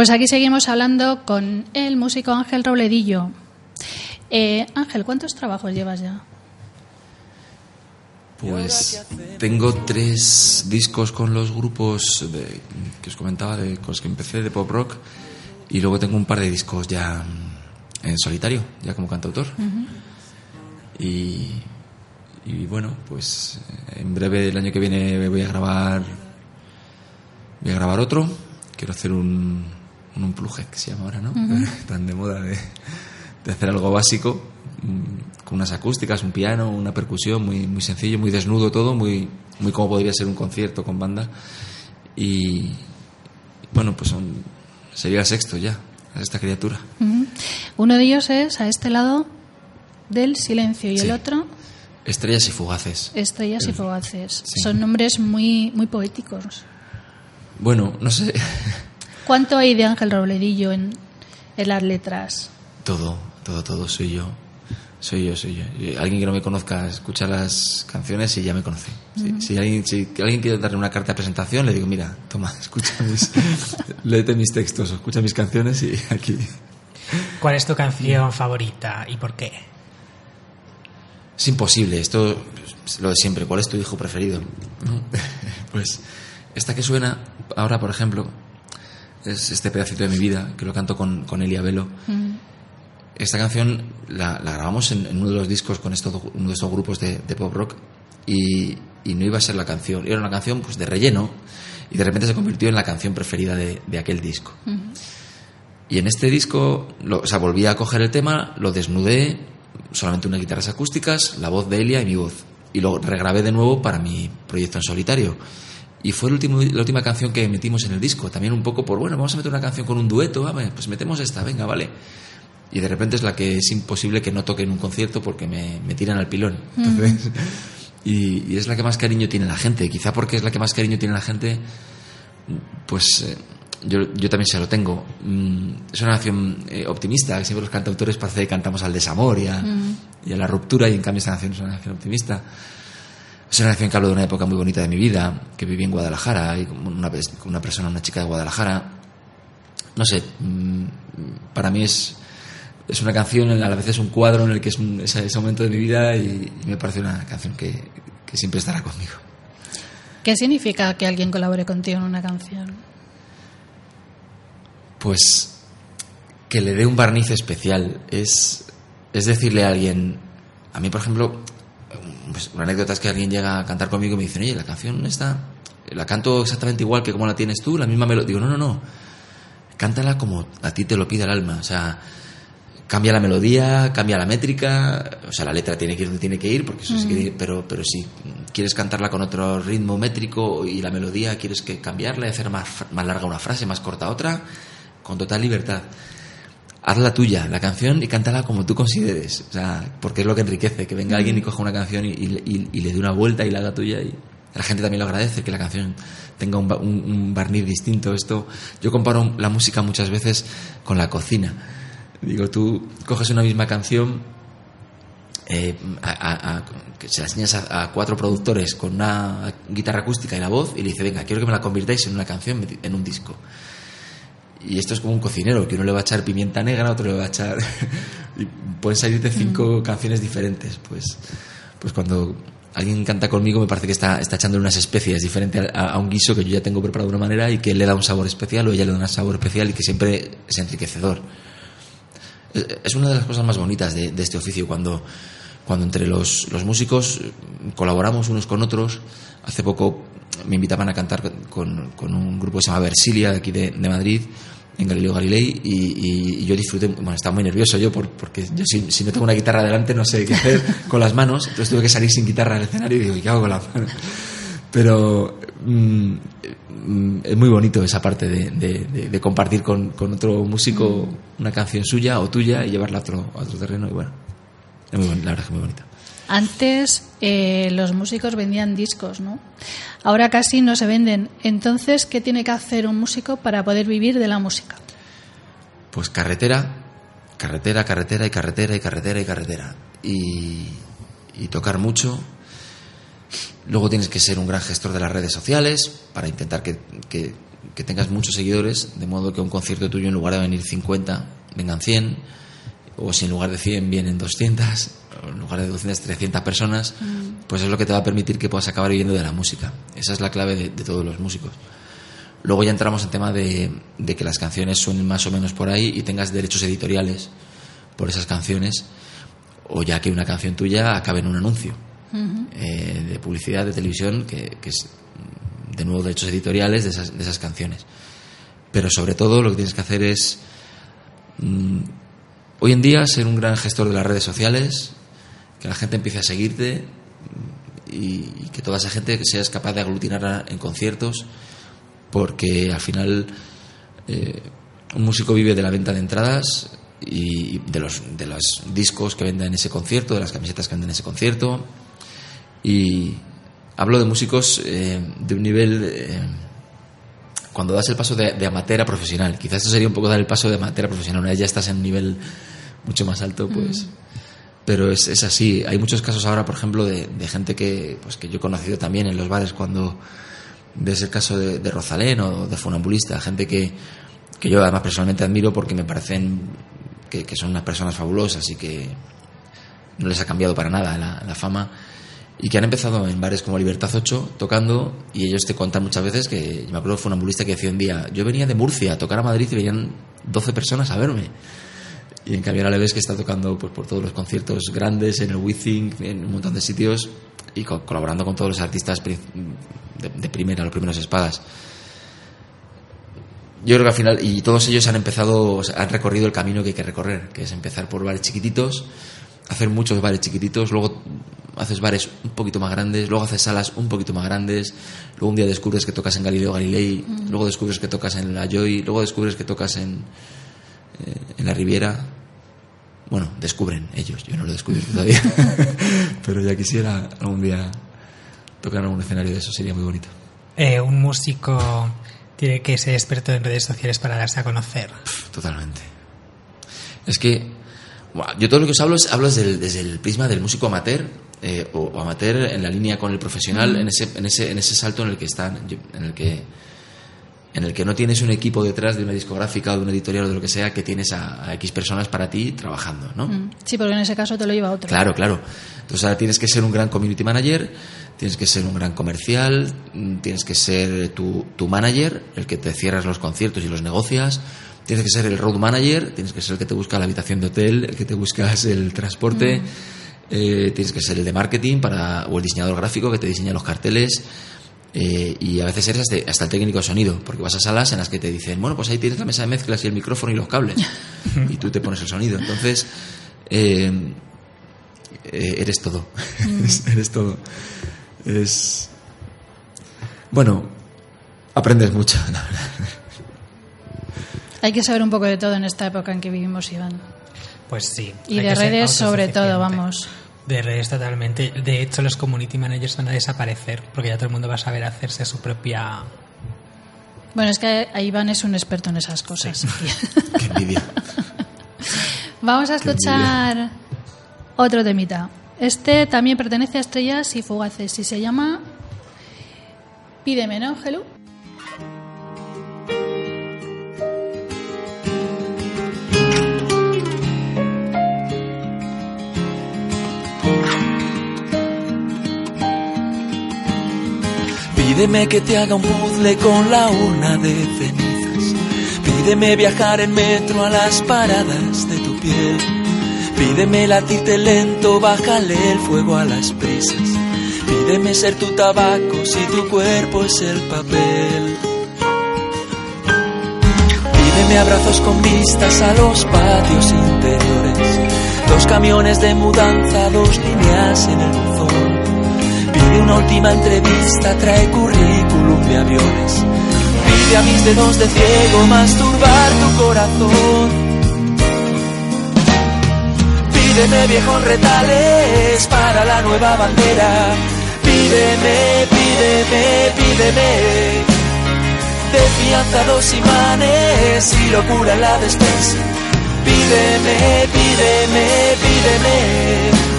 Pues aquí seguimos hablando con el músico Ángel Robledillo. Eh, Ángel, ¿cuántos trabajos llevas ya? Pues tengo tres discos con los grupos de- que os comentaba, de, con los que empecé de pop rock, y luego tengo un par de discos ya en solitario, ya como cantautor. Y, y bueno, pues en breve el año que viene voy a grabar voy a grabar otro. Quiero hacer un, un unplugged, que se llama ahora, ¿no? Tan de moda de, de hacer algo básico, mm, con unas acústicas, un piano, una percusión, muy, muy sencillo, muy desnudo todo, muy, muy como podría ser un concierto con banda. Y bueno, pues son, sería el sexto ya. a esta criatura. Uno de ellos es a este lado del silencio y Sí. el otro Estrellas y fugaces. estrellas y fugaces. Sí. Son nombres muy, muy poéticos. Bueno, no sé, ¿Cuánto hay de Ángel Robledillo en, en las letras? todo, todo, todo soy yo. Soy yo, soy yo. Alguien que no me conozca escucha las canciones y ya me conoce. Si, alguien, si alguien quiere darle una carta de presentación, le digo, mira, toma, escucha mis, léete mis textos, o escucha mis canciones y aquí. ¿Cuál es tu canción favorita y por qué? Es imposible, esto es lo de siempre. ¿Cuál es tu hijo preferido? Pues esta que suena ahora, por ejemplo, es este pedacito de mi vida, que lo canto con, con Elia Velo. Esta canción la, la grabamos en, en uno de los discos con estos, uno de estos grupos de, de pop rock y, y no iba a ser la canción, era una canción pues de relleno y de repente se convirtió en la canción preferida de, de aquel disco. Y en este disco, lo- o sea, volví a coger el tema, lo desnudé, solamente unas guitarras acústicas, la voz de Elia y mi voz. Y lo regrabé de nuevo para mi proyecto en solitario. Y fue el último, la última canción que metimos en el disco. También un poco por, bueno, vamos a meter una canción con un dueto, ah, pues metemos esta, venga, vale. Y de repente es la que es imposible que no toque en un concierto porque me, me tiran al pilón. Entonces, y, y es la que más cariño tiene la gente. Quizá porque es la que más cariño tiene la gente, pues eh, yo, yo también se lo tengo. Mm, Es una canción eh, optimista, siempre los cantautores parece que cantamos al desamor y a, Mm. y a la ruptura, y en cambio esta canción es una canción optimista. Es una canción que habla de una época muy bonita de mi vida, que viví en Guadalajara, y una, persona, una chica de Guadalajara. No sé, mm, para mí es, es una canción, a la vez es un cuadro en el que es un- ese, ese momento de mi vida y, y me parece una canción que, que siempre estará conmigo. ¿Qué significa que alguien colabore contigo en una canción? pues que le dé un barniz especial. Es, es decirle a alguien, a mí por ejemplo, pues, una anécdota es que alguien llega a cantar conmigo y me dicen, oye, la canción está, la canto exactamente igual que como la tienes tú, la misma melodía. Digo, no, no, no, cántala como a ti te lo pide el alma. O sea, cambia la melodía, cambia la métrica, o sea, la letra tiene que ir donde tiene que ir, porque eso sí que- pero, pero si quieres cantarla con otro ritmo métrico y la melodía quieres que cambiarla y hacer más, más larga una frase, más corta otra, con total libertad. Haz la tuya, la canción, y cántala como tú consideres. O sea, porque es lo que enriquece, que venga alguien y coja una canción y, y- le dé una vuelta y la haga tuya. Y la gente también lo agradece, que la canción tenga un, un- un barniz distinto. Esto, yo comparo la música muchas veces con la cocina. Digo, tú coges una misma canción, eh, a- a- a- que se la enseñas a, a cuatro productores con una guitarra acústica y la voz, y le dice, venga, quiero que me la convirtáis en una canción, en un disco. Y esto es como un cocinero, que uno le va a echar pimienta negra, otro le va a echar... y pueden salir de cinco canciones diferentes. Pues, pues cuando alguien canta conmigo me parece que está, está echando unas especias diferente a, a un guiso que yo ya tengo preparado de una manera y que él le da un sabor especial o ella le da un sabor especial y que siempre es enriquecedor. Es- Es una de las cosas más bonitas de, de este oficio cuando, cuando entre los, los músicos colaboramos unos con otros. Hace poco me invitaban a cantar con, con un grupo que se llama Versilia, de aquí de, de Madrid, en Galileo Galilei, y, yo disfruté, bueno, estaba muy nervioso yo, por- porque yo si, si no tengo una guitarra delante no sé qué hacer con las manos, entonces tuve que salir sin guitarra al escenario y digo, ¿qué hago con las manos? Pero mm, mm, es muy bonito esa parte de, de- de- de compartir con, con otro músico una canción suya o tuya y llevarla a otro, a otro terreno, y bueno, es muy la verdad que es muy bonita. Antes eh, los músicos vendían discos, ¿no? Ahora casi no se venden. Entonces, ¿qué tiene que hacer un músico para poder vivir de la música? Pues carretera, carretera, carretera y carretera y carretera y carretera. Y, y tocar mucho. Luego tienes que ser un gran gestor de las redes sociales para intentar que, que- que tengas muchos seguidores, de modo que un concierto tuyo en lugar de venir 50, vengan 100, o si en lugar de 100 vienen 200, o en lugar de 200, 300 personas, pues es lo que te va a permitir que puedas acabar viviendo de la música. Esa es la clave de, de todos los músicos. Luego ya entramos en tema de, de que las canciones suenen más o menos por ahí y tengas derechos editoriales por esas canciones, o ya que una canción tuya acabe en un anuncio eh, de publicidad, de televisión, que, que es mm, de nuevo derechos editoriales de esas, de esas canciones. Pero sobre todo lo que tienes que hacer es, mm, hoy en día, ser un gran gestor de las redes sociales, que la gente empiece a seguirte y, que toda esa gente seas capaz de aglutinarla en conciertos, porque al final eh, un músico vive de la venta de entradas y de los, de los discos que venda en ese concierto, de las camisetas que venden en ese concierto. Y hablo de músicos eh, de un nivel... eh, cuando das el paso de, de amateur a profesional, quizás esto sería un poco dar el paso de amateur a profesional, una vez ya estás en un nivel mucho más alto, pues... Pero es, es así. Hay muchos casos ahora, por ejemplo, de, de gente que, pues, que yo he conocido también en los bares cuando ves el caso de, de Rosalén o de Funambulista, gente que, que yo además personalmente admiro porque me parecen que, que son unas personas fabulosas y que no les ha cambiado para nada la, la fama y que han empezado en bares como Libertad 8 tocando y ellos te cuentan muchas veces que me acuerdo de Funambulista que decía un día yo venía de Murcia a tocar a Madrid y venían 12 personas a verme y en cambio ahora le ves que está tocando pues, por todos los conciertos grandes en el Withing en un montón de sitios y co- colaborando con todos los artistas de, de primera los primeros espadas. Yo creo que al final, y todos ellos han empezado, han recorrido el camino que hay que recorrer, que es empezar por bares chiquititos, hacer muchos bares chiquititos, luego haces bares un poquito más grandes, luego haces salas un poquito más grandes, luego un día descubres que tocas en Galileo Galilei, Mm. luego descubres que tocas en la Joy, luego descubres que tocas en, eh, en la Riviera. Bueno, descubren ellos, yo no lo he descubierto todavía, pero ya quisiera algún día tocar en algún escenario de eso, sería muy bonito. Eh, un músico tiene que ser experto en redes sociales para darse a conocer. Totalmente. Es que yo todo lo que os hablo es hablo desde el, desde el prisma del músico amateur eh, o, o amateur en la línea con el profesional, en, ese, en, ese, en ese salto en el que están, en el que en el que no tienes un equipo detrás de una discográfica o de una editorial o de lo que sea, que tienes a, a X personas para ti trabajando, ¿no? Mm. Sí, porque en ese caso te lo lleva otro. Claro, claro. Entonces ahora tienes que ser un gran community manager, tienes que ser un gran comercial, mm, tienes que ser tu, tu manager, el que te cierras los conciertos y los negocias, tienes que ser el road manager, tienes que ser el que te busca la habitación de hotel, el que te buscas el transporte, eh, tienes que ser el de marketing para, o el diseñador gráfico que te diseña los carteles. eh, y a veces eres hasta, hasta el técnico de sonido, porque vas a salas en las que te dicen, bueno, pues ahí tienes la mesa de mezclas y el micrófono y los cables, y tú te pones el sonido. Entonces, eh, eh, eres todo. Mm. eres todo. Es. Bueno, aprendes mucho, la verdad. Hay que saber un poco de todo en esta época en que vivimos, Iván. Pues sí. Y de redes sobre todo, vamos. De redes totalmente. De hecho, los community managers van a desaparecer porque ya todo el mundo va a saber hacerse su propia. Bueno, es que Iván es un experto en esas cosas. Qué envidia. Vamos a escuchar otro temita. Este también pertenece a Estrellas y Fugaces y se llama Pídeme, ¿no, Gelu? Pídeme que te haga un puzzle con la urna de cenizas. Pídeme viajar en metro a las paradas de tu piel. Pídeme latirte lento, bájale el fuego a las prisas. Pídeme ser tu tabaco si tu cuerpo es el papel. Pídeme abrazos con vistas a los patios interiores. Dos camiones de mudanza, dos líneas en el buzón. Pide una última entrevista, trae currículum de aviones. Pide a mis dedos de ciego masturbar tu corazón. Pídeme viejos retales para la nueva bandera. Pídeme, pídeme, pídeme. De fianza dos imanes y locura en la despensa. Pídeme, pídeme, pídeme.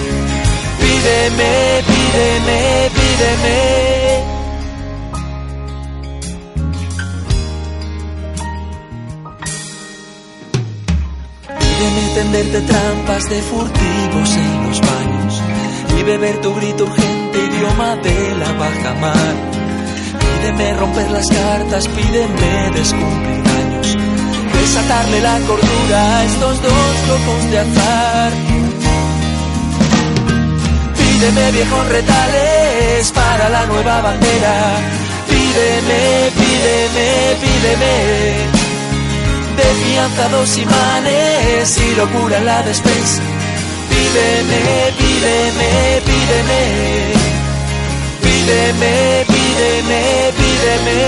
Pídeme, pídeme, pídeme. Pídeme tenderte trampas de furtivos en los baños y beber tu grito urgente idioma de la baja mar. Pídeme romper las cartas, pídeme descumplir años, desatarle la cordura a estos dos locos de azar. Pídeme viejos retales para la nueva bandera. Pídeme, pídeme, pídeme. De fianza dos imanes y locura en la despensa. Pídeme, pídeme, pídeme. Pídeme, pídeme, pídeme.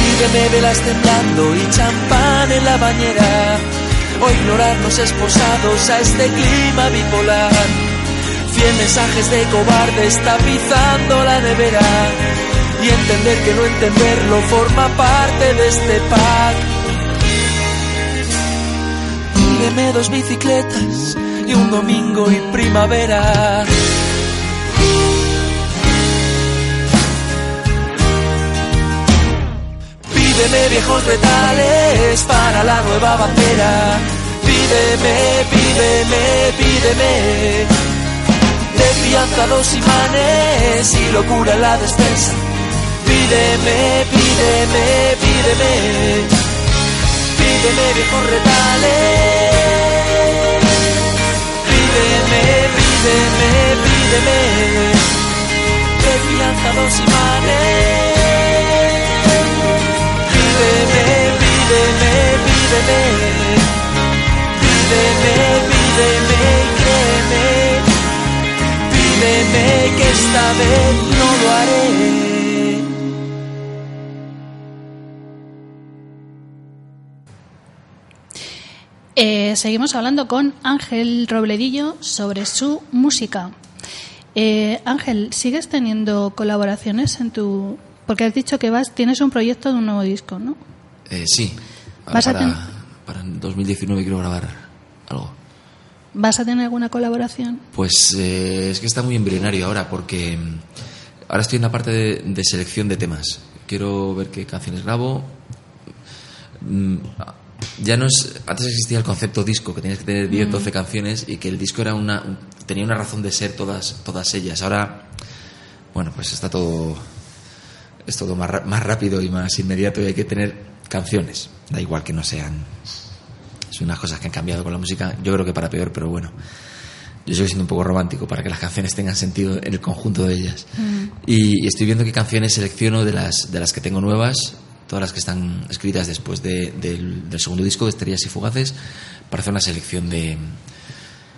Pídeme velas temblando y champán en la bañera. O ignorarnos esposados a este clima bipolar. Cien mensajes de cobardes tapizando la nevera. Y entender que no entenderlo forma parte de este pack. Pídeme dos bicicletas y un domingo y primavera. Pídeme viejos retales para la nueva bandera. Pídeme, pídeme, pídeme. De crianza los imanes y locura la despensa. Pídeme, pídeme, pídeme. Pídeme viejos retales. Pídeme, pídeme, pídeme. De crianza los imanes. Pídeme, pídeme, pídeme. Pídeme, pídeme y créeme. Pídeme que esta vez no lo haré. Eh, seguimos hablando con Ángel Robledillo sobre su música. Eh, Ángel, ¿sigues teniendo colaboraciones en tu...? Porque has dicho que vas tienes un proyecto de un nuevo disco, ¿no? Eh, sí. ¿Vas a para, ten- para en 2019 quiero grabar algo. ¿Vas a tener alguna colaboración? Pues eh, es que está muy embrionario ahora porque mm, ahora estoy en la parte de, de selección de temas. Quiero ver qué canciones grabo. Mm, Ya no es. Antes existía el concepto disco, que tenías que tener 10, Mm. 12 canciones y que el disco era una, un- tenía una razón de ser todas, todas ellas. Ahora, bueno, pues está todo. Es todo más, más rápido y más inmediato y hay que tener canciones. Da igual que no sean. Son unas cosas que han cambiado con la música, yo creo que para peor, pero bueno. Yo sigo siendo un poco romántico para que las canciones tengan sentido en el conjunto de ellas. Y, y estoy viendo qué canciones selecciono de las, de las que tengo nuevas, todas las que están escritas después de- del, del segundo disco de Estrellas y Fugaces, para hacer una selección de.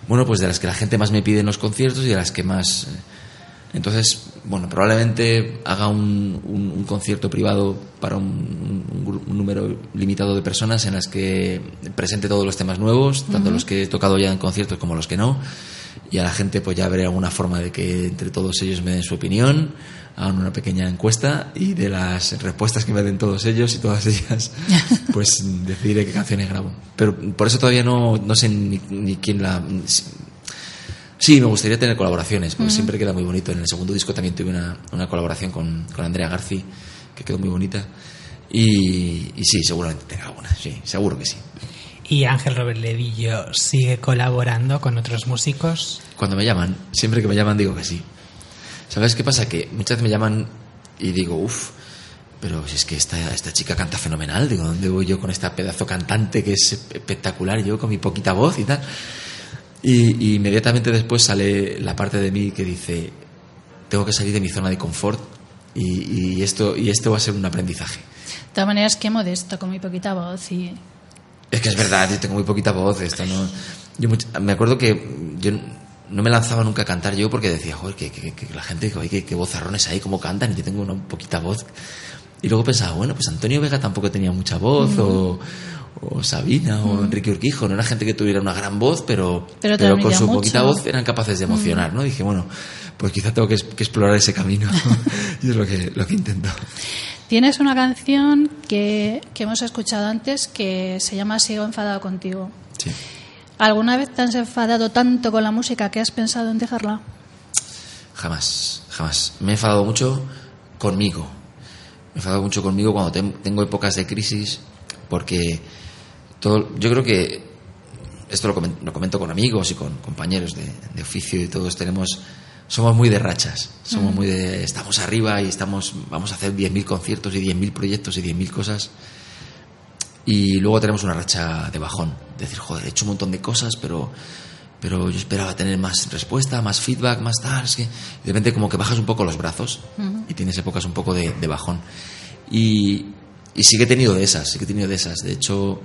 Bueno, pues de las que la gente más me pide en los conciertos y de las que más. eh, Entonces, bueno, probablemente haga un, un- un concierto privado para un, un número limitado de personas en las que presente todos los temas nuevos, tanto los que he tocado ya en conciertos como los que no. Y a la gente pues ya veré alguna forma de que entre todos ellos me den su opinión, hagan una pequeña encuesta y de las respuestas que me den todos ellos y todas ellas, pues decidiré qué canciones grabo. Pero por eso todavía no, no sé ni, ni quién la... Sí, me gustaría tener colaboraciones, porque siempre queda muy bonito. En el segundo disco también tuve una, una colaboración con, con Andrea Garci, que quedó muy bonita. Y, y sí, seguramente tenga alguna, sí, seguro que sí. Y Ángel Robert Ledillo sigue colaborando con otros músicos. Cuando me llaman, siempre que me llaman digo que sí. ¿Sabes qué pasa? Que muchas veces me llaman y digo, uff, pero si es que esta, esta chica canta fenomenal, digo, ¿dónde voy yo con esta pedazo cantante que es espectacular, yo con mi poquita voz y tal? Y, y inmediatamente después sale la parte de mí que dice, tengo que salir de mi zona de confort y, y esto, y esto va a ser un aprendizaje. De todas maneras, qué modesto con mi poquita voz y... Es que es verdad, yo tengo muy poquita voz. Esto no. Yo much- me acuerdo que yo no me lanzaba nunca a cantar yo porque decía, joder, que, que- que la gente, que, que vozarrones ahí, cómo cantan, y yo tengo una poquita voz. Y luego pensaba, bueno, pues Antonio Vega tampoco tenía mucha voz, Mm. o, o Sabina, o Mm. Enrique Urquijo, no era gente que tuviera una gran voz, pero, Pero pero, con su mucho. poquita voz eran capaces de emocionar, Mm. ¿no? Dije, bueno, pues quizá tengo que, explorar ese camino. y es lo que, lo que intento. Tienes una canción que, que hemos escuchado antes que se llama Sigo enfadado contigo. Sí. ¿Alguna vez te has enfadado tanto con la música que has pensado en dejarla? Jamás, jamás. Me he enfadado mucho conmigo. Me he enfadado mucho conmigo cuando tengo épocas de crisis, porque todo, yo creo que esto lo comento, lo comento con amigos y con compañeros de, de oficio y todos tenemos, somos muy de rachas, somos muy de, estamos arriba y estamos, vamos a hacer 10.000 conciertos y 10.000 proyectos y 10.000 cosas. Y luego tenemos una racha de bajón, decir, joder, he hecho un montón de cosas, pero pero yo esperaba tener más respuesta, más feedback, más tal. Es que de repente como que bajas un poco los brazos y tienes épocas un poco de, de bajón. Y, y sí que he tenido de esas, sí que he tenido de esas. De hecho,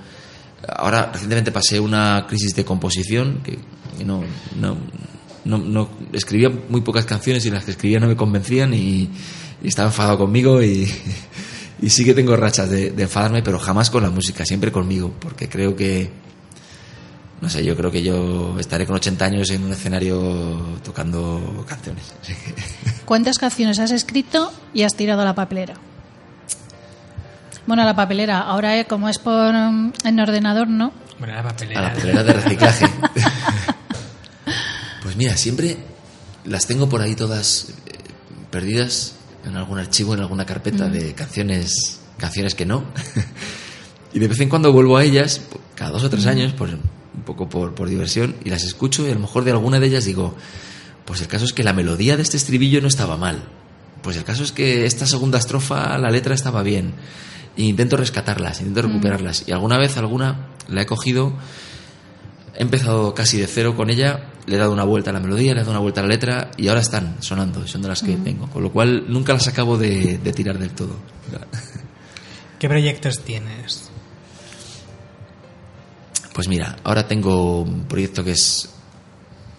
ahora recientemente pasé una crisis de composición que no, no, no, no- escribía muy pocas canciones y las que escribía no me convencían y, y estaba enfadado conmigo y, sí que tengo rachas de, de enfadarme, pero jamás con la música, siempre conmigo, porque creo que, no sé, yo creo que yo estaré con 80 años en un escenario tocando canciones. ¿Cuántas canciones has escrito y has tirado a la papelera? Bueno, a la papelera. Ahora, eh, como es por mm, en ordenador, ¿no? Bueno, la papelera. A la papelera de reciclaje. pues mira, siempre las tengo por ahí todas eh, perdidas en algún archivo, en alguna carpeta Mm. de canciones, canciones que no. y de vez en cuando vuelvo a ellas, cada dos o tres Mm. años, pues un poco por, por diversión, y las escucho y a lo mejor de alguna de ellas digo, pues el caso es que la melodía de este estribillo no estaba mal. Pues el caso es que esta segunda estrofa, la letra estaba bien. E intento rescatarlas, intento Mm. recuperarlas. Y alguna vez, alguna, la he cogido, he empezado casi de cero con ella, le he dado una vuelta a la melodía, le he dado una vuelta a la letra y ahora están sonando, son de las que Mm. tengo. Con lo cual nunca las acabo de, de tirar del todo. ¿Qué proyectos tienes? Pues mira, ahora tengo un proyecto que es.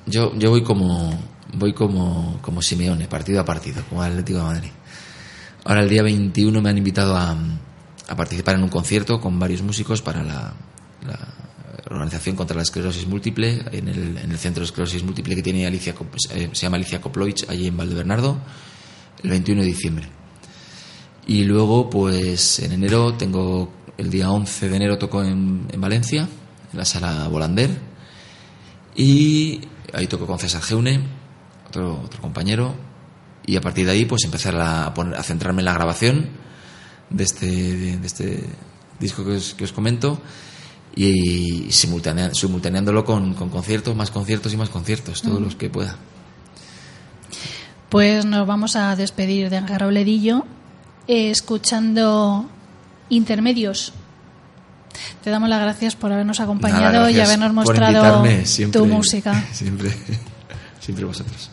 Yo, yo voy como. Voy como, como Simeone, partido a partido, como el Atlético de Madrid. Ahora el día 21 me han invitado a, a participar en un concierto con varios músicos para la, Organización contra la Esclerosis Múltiple, en el, en el Centro de Esclerosis Múltiple que tiene Alicia, eh, se llama Alicia Koplovich, allí en Valdebernardo, el 21 de diciembre. Y luego, pues en enero tengo, el día 11 de enero toco en, en Valencia, en la sala Volander. Y ahí toco con César Geune, otro, otro compañero. Y a partir de ahí, pues empezar a, poner, a centrarme en la grabación de este, de, este disco que os, que os comento. Y simultanea- simultaneándolo con, con conciertos, más conciertos y más conciertos, todos los que pueda. Pues nos vamos a despedir de Ángel Robledillo eh, escuchando intermedios. Te damos las gracias por habernos acompañado Nada, y habernos mostrado tu música. Siempre, siempre vosotros.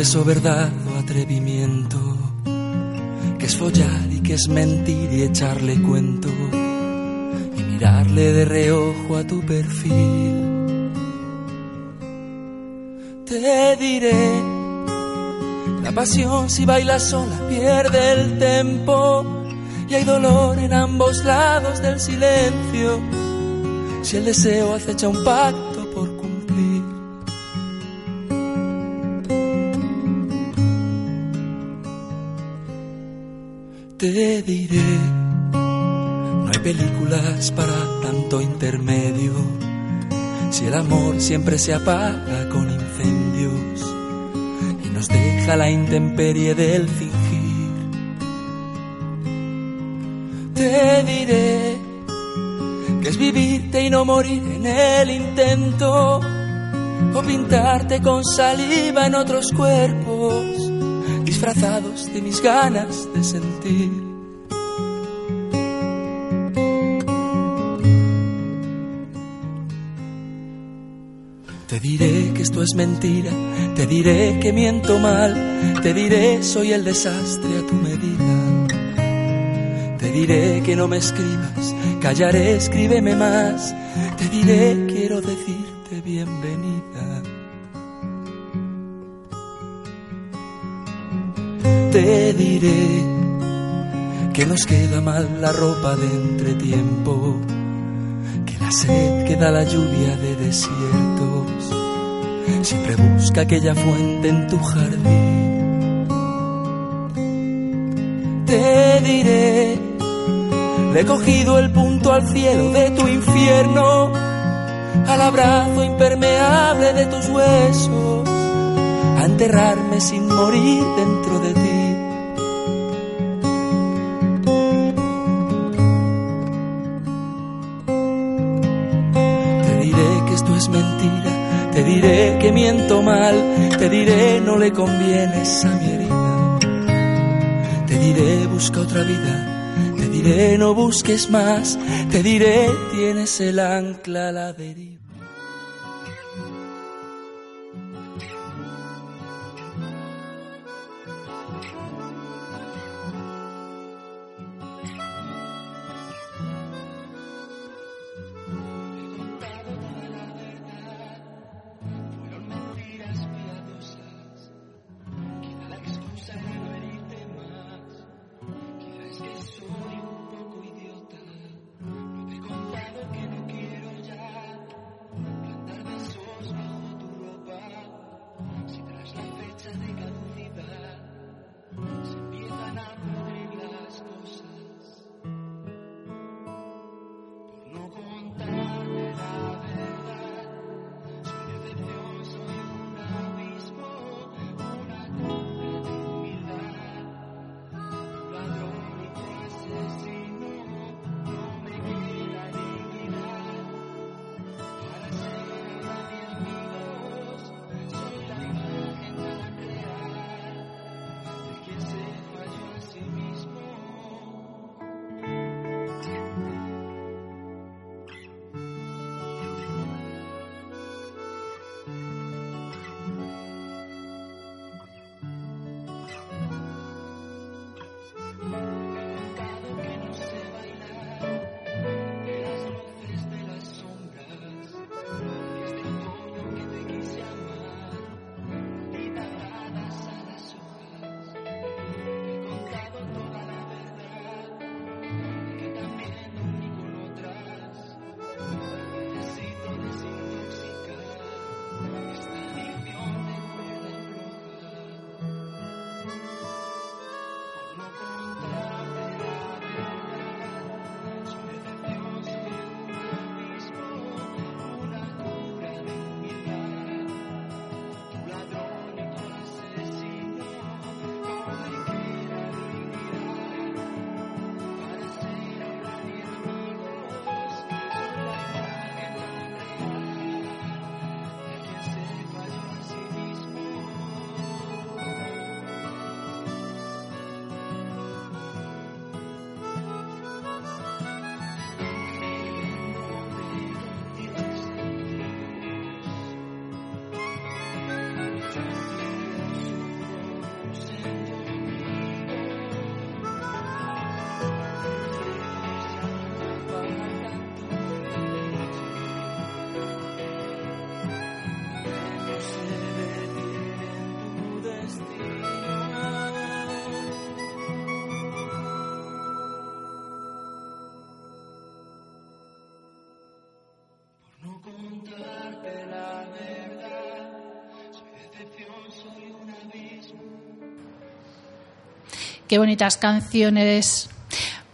Beso, verdad o atrevimiento, que es follar y que es mentir y echarle cuento y mirarle de reojo a tu perfil. Te diré, la pasión si baila sola pierde el tempo y hay dolor en ambos lados del silencio. Si el deseo acecha un pacto Te diré, no hay películas para tanto intermedio. Si el amor siempre se apaga con incendios y nos deja la intemperie del fingir. Te diré que es vivirte y no morir en el intento, o pintarte con saliva en otros cuerpos, disfrazados de mis ganas de sentir. Te diré que esto es mentira, te diré que miento mal, te diré soy el desastre a tu medida. Te diré que no me escribas, callaré, escríbeme más. Te diré, quiero decirte bienvenida. Te diré que nos queda mal la ropa de entretiempo, que la sed que da la lluvia de desiertos siempre busca aquella fuente en tu jardín. Te diré le he cogido el punto al cielo de tu infierno, al abrazo impermeable de tus huesos, a enterrarme sin morir dentro de ti. Le convienes a mi herida, te diré busca otra vida, te diré no busques más, te diré tienes el ancla la deriva. Qué bonitas canciones.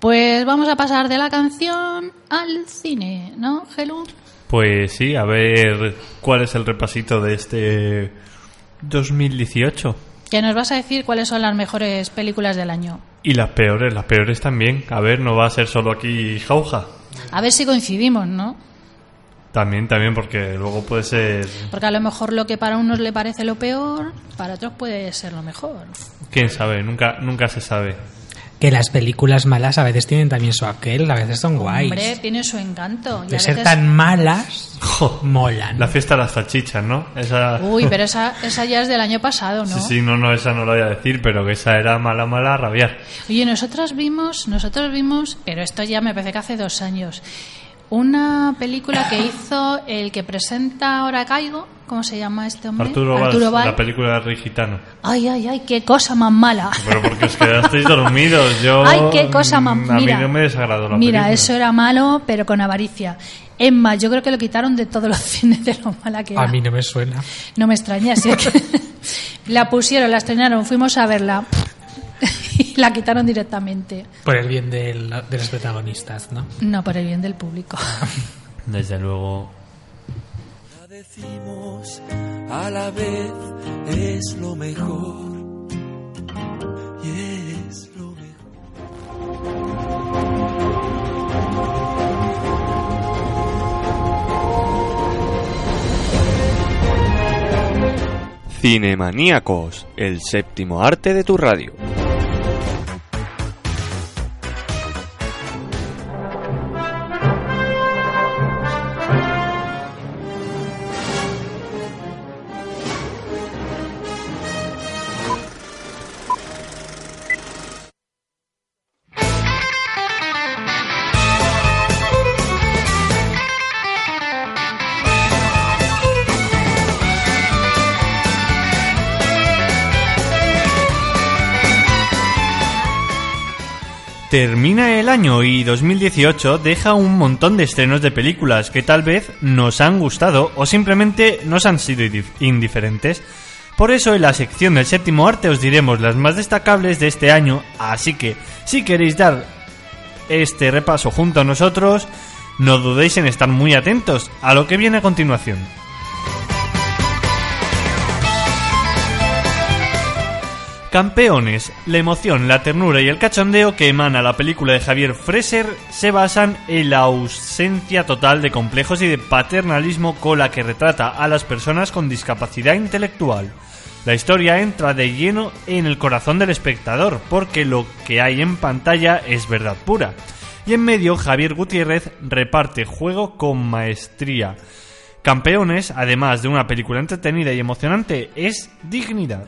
Pues vamos a pasar de la canción al cine, ¿no, Gelu? Pues sí, a ver cuál es el repasito de este 2018. Que nos vas a decir cuáles son las mejores películas del año. Y las peores, las peores también. A ver, no va a ser solo aquí jauja. A ver si coincidimos, ¿no? También, también, porque luego puede ser... Porque a lo mejor lo que para unos le parece lo peor, para otros puede ser lo mejor. ¿Quién sabe? Nunca, nunca se sabe. Que las películas malas a veces tienen también su aquel, a veces son guays. Hombre, tiene su encanto. Y de a ser veces- tan malas, molan. La fiesta de las salchichas, ¿no? Esa... Uy, pero esa, esa ya es del año pasado, ¿no? Sí, sí, no, no, esa no lo voy a decir, pero que esa era mala, mala a rabiar. Oye, nosotros vimos, nosotros vimos, pero esto ya me parece que hace dos años, una película que hizo el que presenta Ahora Caigo, ¿cómo se llama este hombre? Arturo, Valls. la película de Rey Gitano. Ay, ay, ay, qué cosa más mala. Pero porque os quedasteis dormidos. Yo, Ay, qué cosa más mm, A mí mira. no me desagradó la Mira, película. eso era malo, pero con avaricia. Es más, yo creo que lo quitaron de todos los cines de lo mala que era. A mí no me suena. No me extraña, si es que la pusieron, la estrenaron, fuimos a verla la quitaron directamente. Por el bien del- de los protagonistas, ¿no? No, por el bien del público. Desde luego. La decimos a la vez es lo mejor. Y es lo mejor. Cinemaníacos, el séptimo arte de tu radio. Termina el año y 2018 deja un montón de estrenos de películas que tal vez nos han gustado o simplemente nos han sido indif- indiferentes. Por eso en la sección del séptimo arte os diremos las más destacables de este año, así que si queréis dar este repaso junto a nosotros, no dudéis en estar muy atentos a lo que viene a continuación. Campeones, la emoción, la ternura y el cachondeo que emana la película de Javier Freser se basan en la ausencia total de complejos y de paternalismo con la que retrata a las personas con discapacidad intelectual. La historia entra de lleno en el corazón del espectador, porque lo que hay en pantalla es verdad pura. Y en medio, Javier Gutiérrez reparte juego con maestría. Campeones, además de una película entretenida y emocionante, es dignidad.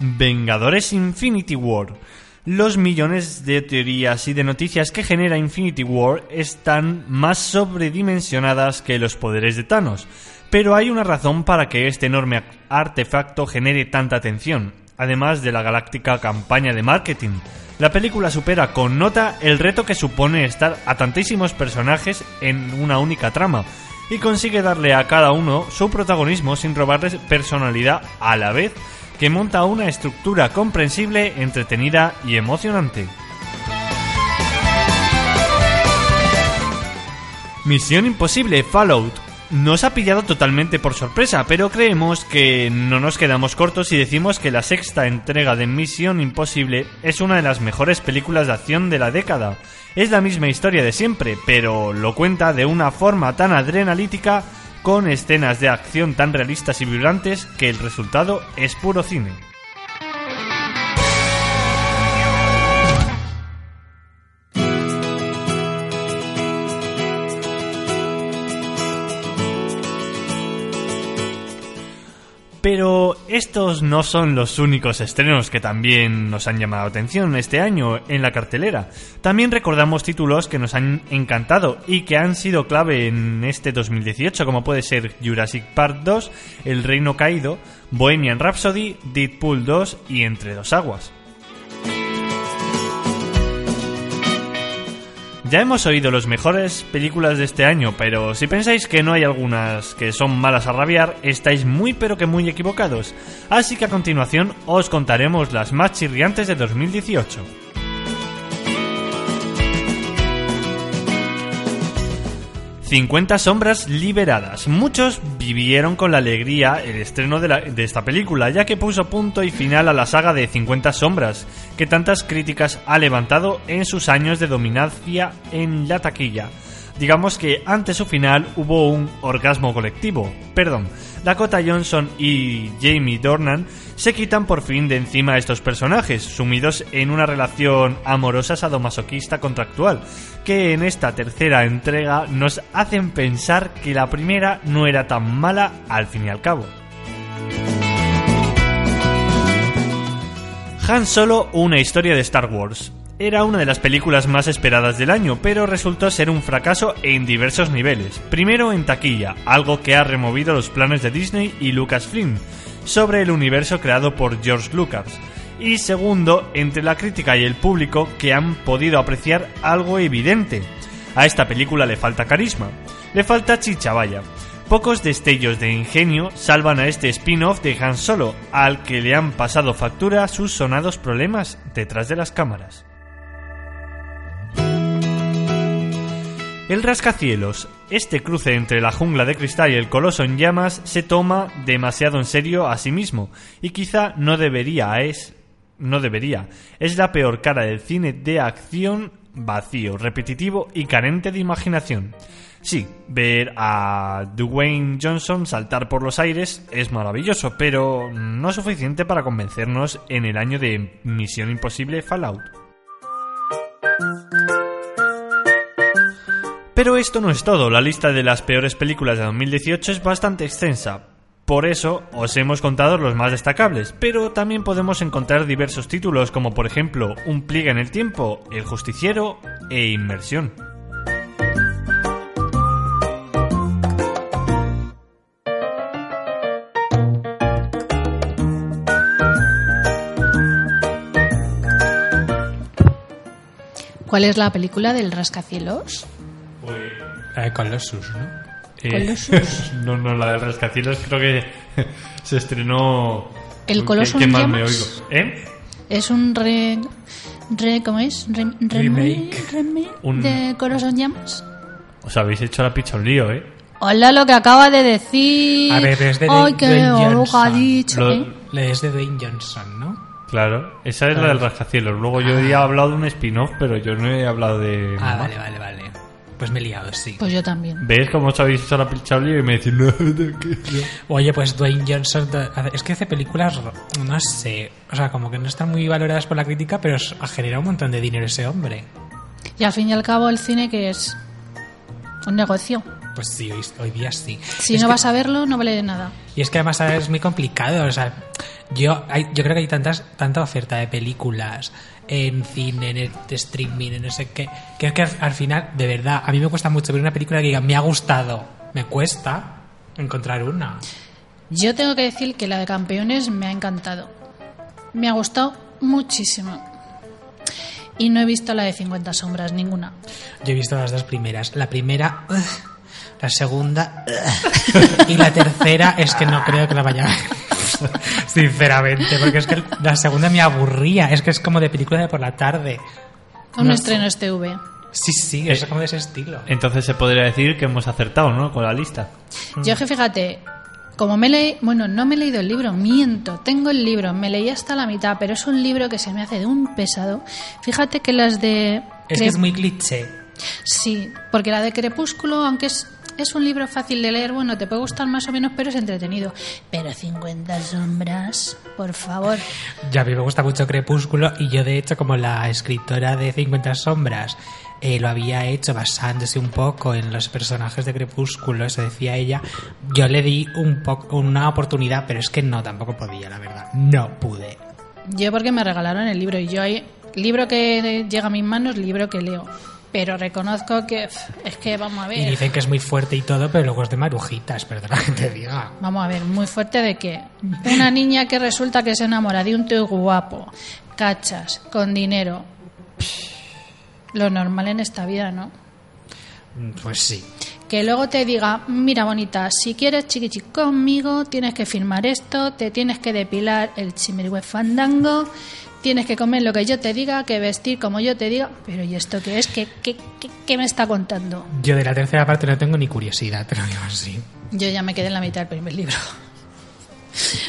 Vengadores Infinity War. Los millones de teorías y de noticias que genera Infinity War están más sobredimensionadas que los poderes de Thanos, pero hay una razón para que este enorme artefacto genere tanta atención, además de la galáctica campaña de marketing. La película supera con nota el reto que supone estar a tantísimos personajes en una única trama, y consigue darle a cada uno su protagonismo sin robarles personalidad a la vez que monta una estructura comprensible, entretenida y emocionante. Misión Imposible Fallout nos ha pillado totalmente por sorpresa, pero creemos que no nos quedamos cortos y decimos que la sexta entrega de Misión Imposible es una de las mejores películas de acción de la década. Es la misma historia de siempre, pero lo cuenta de una forma tan adrenalítica con escenas de acción tan realistas y vibrantes que el resultado es puro cine. Pero estos no son los únicos estrenos que también nos han llamado la atención este año en la cartelera. También recordamos títulos que nos han encantado y que han sido clave en este 2018, como puede ser Jurassic Park 2, El Reino Caído, Bohemian Rhapsody, Deadpool 2 y Entre dos aguas. Ya hemos oído las mejores películas de este año, pero si pensáis que no hay algunas que son malas a rabiar, estáis muy pero que muy equivocados. Así que a continuación os contaremos las más chirriantes de 2018. 50 sombras liberadas. Muchos vivieron con la alegría el estreno de, de esta película, ya que puso punto y final a la saga de 50 sombras, que tantas críticas ha levantado en sus años de dominancia en la taquilla. Digamos que ante su final hubo un orgasmo colectivo. Perdón, Dakota Johnson y Jamie Dornan se quitan por fin de encima a estos personajes, sumidos en una relación amorosa sadomasoquista contractual, que en esta tercera entrega nos hacen pensar que la primera no era tan mala al fin y al cabo. Han Solo, una historia de Star Wars. Era una de las películas más esperadas del año, pero resultó ser un fracaso en diversos niveles. Primero en taquilla, algo que ha removido los planes de Disney y Lucasfilm sobre el universo creado por George Lucas. Y segundo, entre la crítica y el público que han podido apreciar algo evidente. A esta película le falta carisma, le falta chicha vaya. Pocos destellos de ingenio salvan a este spin-off de Han Solo, al que le han pasado factura sus sonados problemas detrás de las cámaras. El rascacielos, este cruce entre la jungla de cristal y el coloso en llamas, se toma demasiado en serio a sí mismo, y quizá no debería, es... no debería. Es la peor cara del cine de acción vacío, repetitivo y carente de imaginación. Sí, ver a Dwayne Johnson saltar por los aires es maravilloso, pero no suficiente para convencernos en el año de Misión Imposible Fallout. Pero esto no es todo, la lista de las peores películas de 2018 es bastante extensa. Por eso os hemos contado los más destacables, pero también podemos encontrar diversos títulos como por ejemplo Un pliegue en el tiempo, El justiciero e Inmersión. ¿Cuál es la película del rascacielos? La de Colossus, ¿no? Colossus. no, no, la del rascacielos creo que se estrenó... El Colossus ¿Qué, qué mal me oigo? ¿Eh? Es un re... re ¿Cómo es? Re- remake, remake Un- de Coloso en llamas. Os habéis hecho la picha un lío, ¿eh? Hola lo que acaba de decir. A ver, es de Ay, qué ha dicho. Lo- ¿eh? Le es de Dwayne Johnson, ¿no? Claro, esa es la del rascacielos. Luego yo he hablado de un spin-off, pero yo no he hablado de... Ah, vale, vale, vale. Pues me he liado, sí. Pues yo también. ¿Ves cómo os habéis hecho la y me decís, no, ¿de qué? Oye, pues Dwayne Johnson es que hace películas, no sé, o sea, como que no están muy valoradas por la crítica, pero ha generado un montón de dinero ese hombre. Y al fin y al cabo el cine que es un negocio. Pues sí, hoy, hoy día sí. Si Es no que- vas a verlo no vale de nada. Y es que además es muy complicado, o sea, yo, hay- yo creo que hay tantas, tanta oferta de películas en cine, en el streaming, en no sé qué, que es que al, al final, de verdad, a mí me cuesta mucho ver una película que diga, me ha gustado, me cuesta encontrar una. Yo tengo que decir que la de campeones me ha encantado. Me ha gustado muchísimo. Y no he visto la de 50 sombras, ninguna. Yo he visto las dos primeras. La primera, ugh, la segunda, y la tercera es que no creo que la vaya a ver. Sinceramente, porque es que la segunda me aburría. Es que es como de película de por la tarde. Un No estreno este TV. Sí, sí, es como de ese estilo. Entonces se podría decir que hemos acertado, ¿no? Con la lista. Yo que fíjate, como me leí, bueno, no me he leído el libro, miento, tengo el libro, me leí hasta la mitad, pero es un libro que se me hace de un pesado. Fíjate que las de... Es que es muy cliché. Sí, porque la de Crepúsculo, aunque es, es un libro fácil de leer, bueno, te puede gustar más o menos, pero es entretenido. Pero 50 sombras, por favor. Ya a mí me gusta mucho Crepúsculo y yo de hecho como la escritora de 50 sombras eh, lo había hecho basándose un poco en los personajes de Crepúsculo, eso decía ella, yo le di un poco una oportunidad, pero es que no, tampoco podía, la verdad. No pude. Yo porque me regalaron el libro y yo hay libro que llega a mis manos, libro que leo. Pero reconozco que es que vamos a Y ver. dicen que es muy fuerte y todo, pero luego es de marujitas, perdona que te diga. Vamos a ver, muy fuerte de que una niña que resulta que se enamora de un tío guapo, cachas, con dinero. Lo normal en esta vida, ¿no? Pues sí. Que luego te diga, mira bonita, si quieres chiquichi conmigo, tienes que firmar esto, te tienes que depilar el chimirigüe fandango, tienes que comer lo que yo te diga, que vestir como yo te diga. Pero ¿y esto qué es? ¿Qué, qué, qué, qué me está contando? Yo de la tercera parte no tengo ni curiosidad, te lo digo así. Yo ya me quedé en la mitad del primer libro.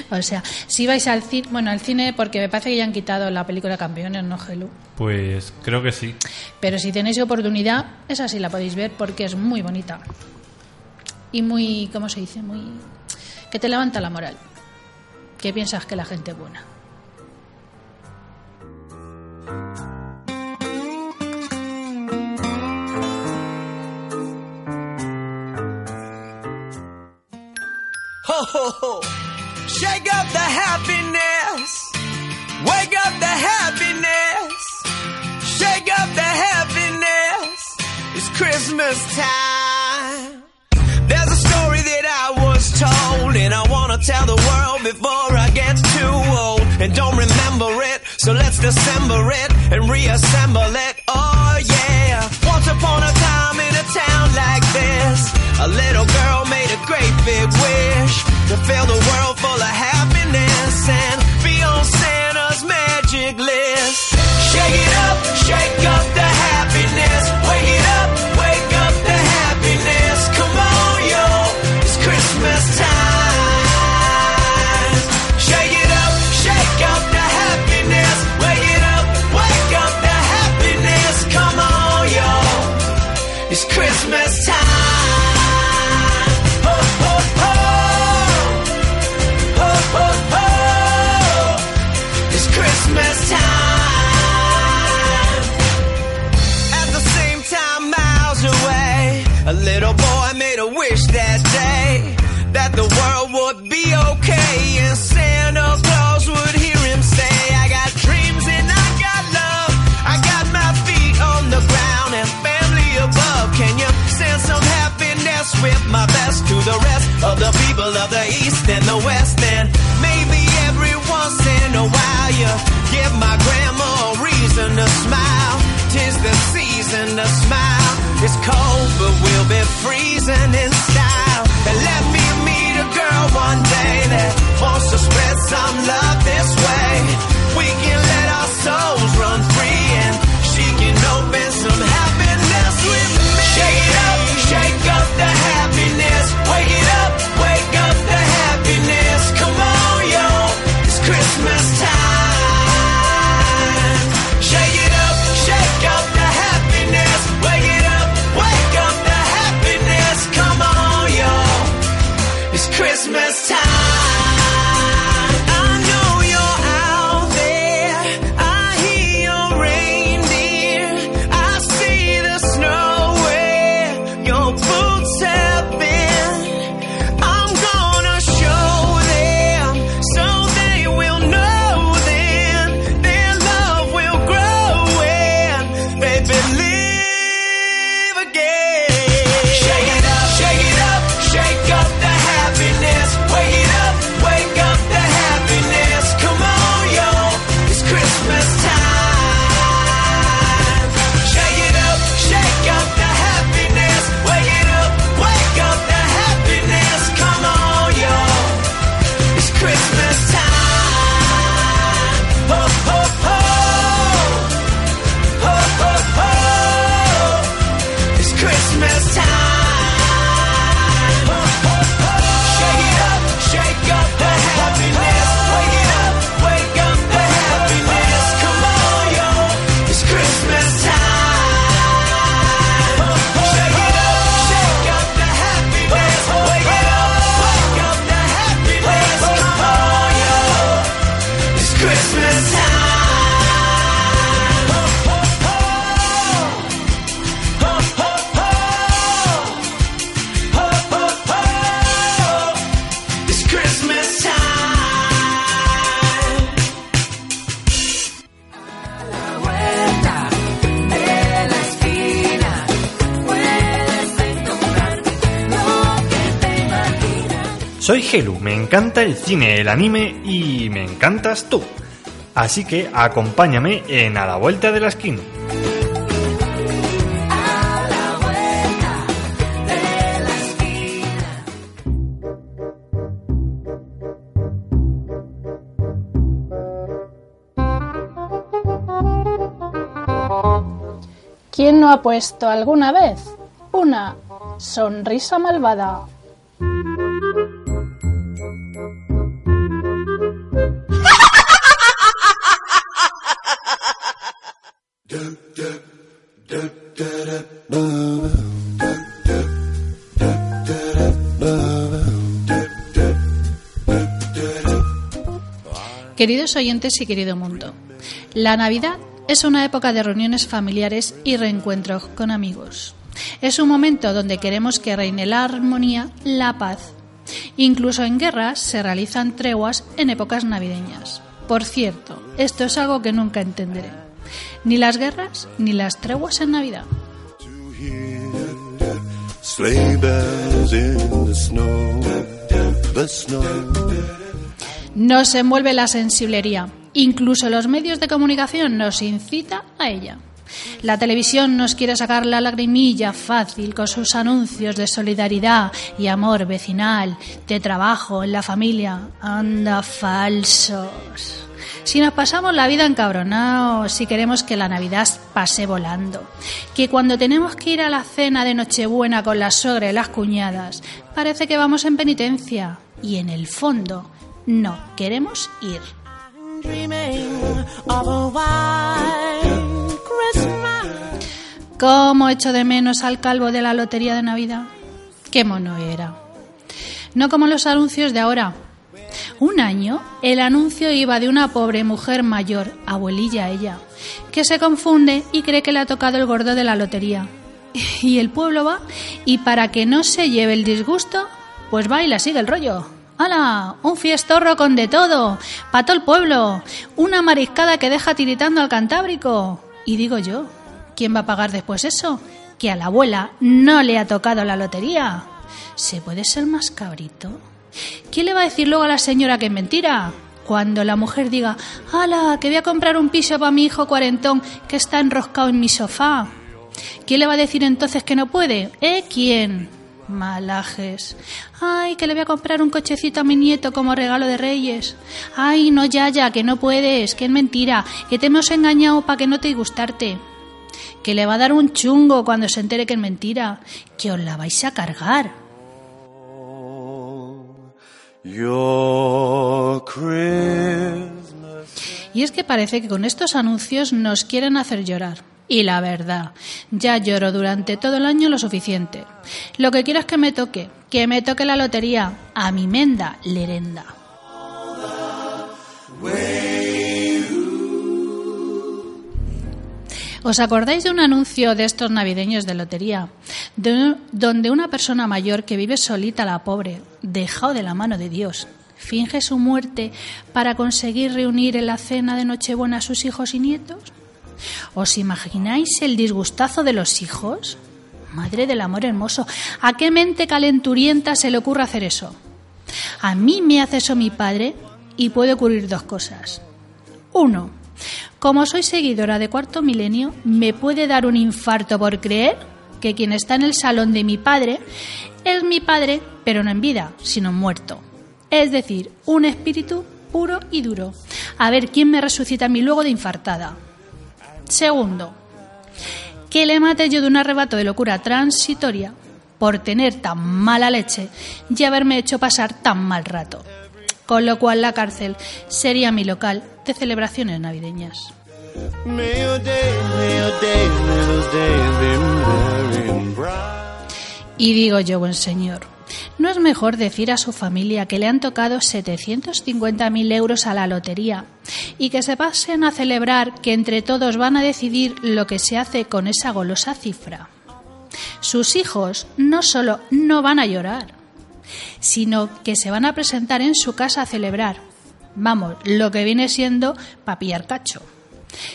O sea, si vais al cine, bueno, al cine porque me parece que ya han quitado la película Campeones, no Gelu. Pues creo que sí. Pero si tenéis oportunidad, esa sí la podéis ver porque es muy bonita. Y muy, ¿cómo se dice? Muy... que te levanta la moral. Que piensas que la gente es buena. Ho. Shake up the happiness. Wake up the happiness. Shake up the happiness. It's Christmas time. There's a story that I was told, and I wanna tell the world before I get too old. And don't remember it, so let's dissemble it and reassemble it. Oh yeah. Once upon a time in a town like this, a little girl made a great big wish to fill the world full of happiness and be on Santa's magic list. Shake it up, shake up the with my best to the rest of the people of the East and the West? And maybe every once in a while you give my grandma a reason to smile. Tis the season to smile. It's cold, but we'll be freezing in encanta el cine, el anime y me encantas tú. Así que acompáñame en A la Vuelta de la Esquina. ¿Quién no ha puesto alguna vez una sonrisa malvada Queridos oyentes y querido mundo, la Navidad es una época de reuniones familiares y reencuentros con amigos. Es un momento donde queremos que reine la armonía, la paz. Incluso en guerras se realizan treguas en épocas navideñas. Por cierto, esto es algo que nunca entenderé. Ni las guerras ni las treguas en Navidad. Nos envuelve la sensiblería. Incluso los medios de comunicación nos incita a ella. La televisión nos quiere sacar la lagrimilla fácil con sus anuncios de solidaridad y amor vecinal, de trabajo en la familia. Anda, falsos. Si nos pasamos la vida encabronados, si queremos que la Navidad pase volando, que cuando tenemos que ir a la cena de Nochebuena con la suegra y las cuñadas, parece que vamos en penitencia. Y en el fondo, no queremos ir. ¿Cómo echo de menos al calvo de la lotería de Navidad? Qué mono era. No como los anuncios de ahora. Un año el anuncio iba de una pobre mujer mayor, abuelilla ella, que se confunde y cree que le ha tocado el gordo de la lotería. Y el pueblo va y para que no se lleve el disgusto, pues va y la sigue el rollo. ¡Hala! Un fiestorro con de todo, para todo el pueblo, una mariscada que deja tiritando al Cantábrico. Y digo yo, ¿quién va a pagar después eso? Que a la abuela no le ha tocado la lotería. ¿Se puede ser más cabrito? ¿Quién le va a decir luego a la señora que es mentira? Cuando la mujer diga, ¡Hala! Que voy a comprar un piso para mi hijo cuarentón que está enroscado en mi sofá. ¿Quién le va a decir entonces que no puede? ¿Eh? ¿Quién? Malajes. Ay, que le voy a comprar un cochecito a mi nieto como regalo de Reyes. Ay, no, ya, ya, que no puedes, que es mentira, que te hemos engañado para que no te gustarte. Que le va a dar un chungo cuando se entere que es mentira, que os la vais a cargar. Your. Y es que parece que con estos anuncios nos quieren hacer llorar. Y la verdad, ya lloro durante todo el año lo suficiente. Lo que quiero es que me toque, que me toque la lotería, a mi menda lerenda. ¿Os acordáis de un anuncio de estos navideños de lotería? De- donde una persona mayor que vive solita, la pobre, dejado de la mano de Dios, finge su muerte para conseguir reunir en la cena de Nochebuena a sus hijos y nietos? ¿Os imagináis el disgustazo de los hijos? Madre del amor hermoso, ¿a qué mente calenturienta se le ocurre hacer eso? A mí me hace eso mi padre y puede ocurrir dos cosas. Uno, como soy seguidora de Cuarto Milenio, me puede dar un infarto por creer que quien está en el salón de mi padre es mi padre, pero no en vida, sino muerto. Es decir, un espíritu puro y duro. A ver quién me resucita a mí luego de infartada. Segundo, que le mate yo de un arrebato de locura transitoria por tener tan mala leche y haberme hecho pasar tan mal rato. Con lo cual la cárcel sería mi local de celebraciones navideñas. Y digo yo, buen señor, ¿no es mejor decir a su familia que le han tocado 750.000 euros a la lotería y que se pasen a celebrar que entre todos van a decidir lo que se hace con esa golosa cifra? Sus hijos no solo no van a llorar, sino que se van a presentar en su casa a celebrar. Vamos, lo que viene siendo papillar cacho.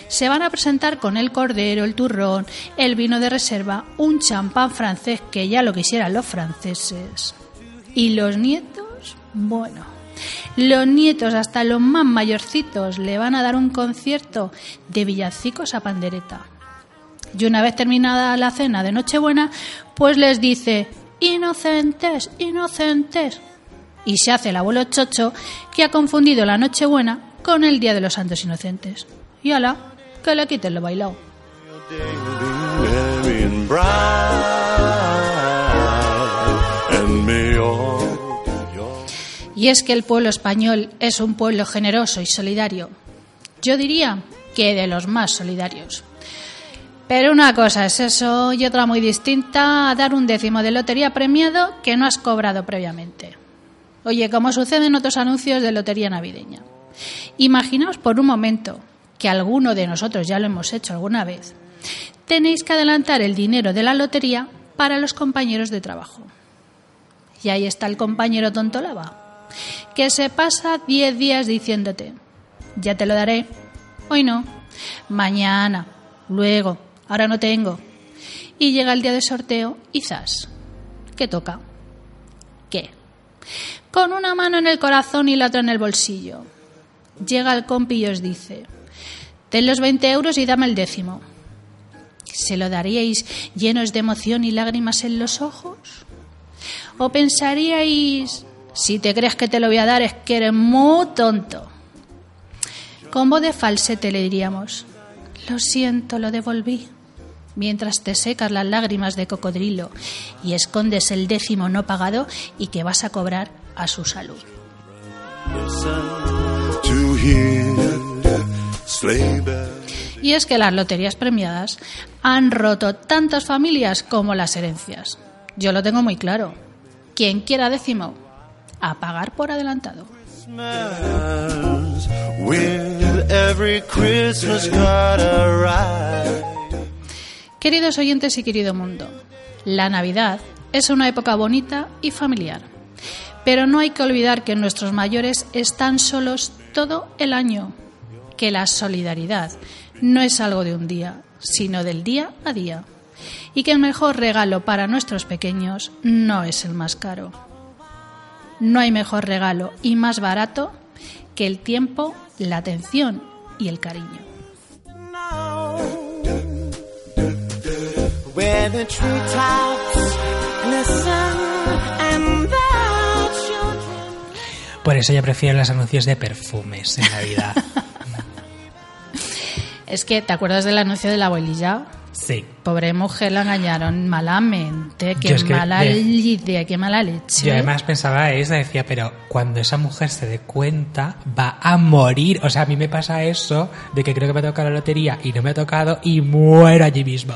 Se van a presentar con el cordero, el turrón, el vino de reserva, un champán francés que ya lo quisieran los franceses. ¿Y los nietos? Bueno, los nietos, hasta los más mayorcitos, le van a dar un concierto de villancicos a pandereta. Y una vez terminada la cena de Nochebuena, pues les dice, inocentes, inocentes. Y se hace el abuelo chocho que ha confundido la Nochebuena con el Día de los Santos Inocentes. Y ala, que le quiten lo bailado. Y es que el pueblo español es un pueblo generoso y solidario. Yo diría que de los más solidarios. Pero una cosa es eso y otra muy distinta a dar un décimo de lotería premiado que no has cobrado previamente. Oye, como sucede en otros anuncios de lotería navideña. Imaginaos por un momento que alguno de nosotros ya lo hemos hecho alguna vez. Tenéis que adelantar el dinero de la lotería para los compañeros de trabajo. Y ahí está el compañero tontolaba, que se pasa 10 días diciéndote, ya te lo daré, hoy no, mañana, luego, ahora no tengo. Y llega el día de sorteo y zas, ¿qué toca? ¿Qué? Con una mano en el corazón y la otra en el bolsillo. Llega el compi y os dice, ten los 20 euros y dame el décimo. ¿Se lo daríais llenos de emoción y lágrimas en los ojos? ¿O pensaríais, si te crees que te lo voy a dar es que eres muy tonto? Con voz de falsete le diríamos, lo siento, lo devolví. Mientras te secas las lágrimas de cocodrilo y escondes el décimo no pagado y que vas a cobrar a su salud. Y es que las loterías premiadas han roto tantas familias como las herencias. Yo lo tengo muy claro. Quien quiera décimo, a pagar por adelantado. Queridos oyentes y querido mundo, la Navidad es una época bonita y familiar. Pero no hay que olvidar que nuestros mayores están solos todo el año, que la solidaridad no es algo de un día, sino del día a día, y que el mejor regalo para nuestros pequeños no es el más caro. No hay mejor regalo y más barato que el tiempo, la atención y el cariño. Por eso ya prefiero los anuncios de perfumes en Navidad. Es que, ¿te acuerdas del anuncio de la abuelilla? Sí. Pobre mujer la engañaron malamente, qué es que mala de- idea, qué mala leche. Yo además pensaba eso, decía, pero cuando esa mujer se dé cuenta, va a morir. O sea, a mí me pasa eso de que creo que me ha tocado la lotería y no me ha tocado y muero allí mismo.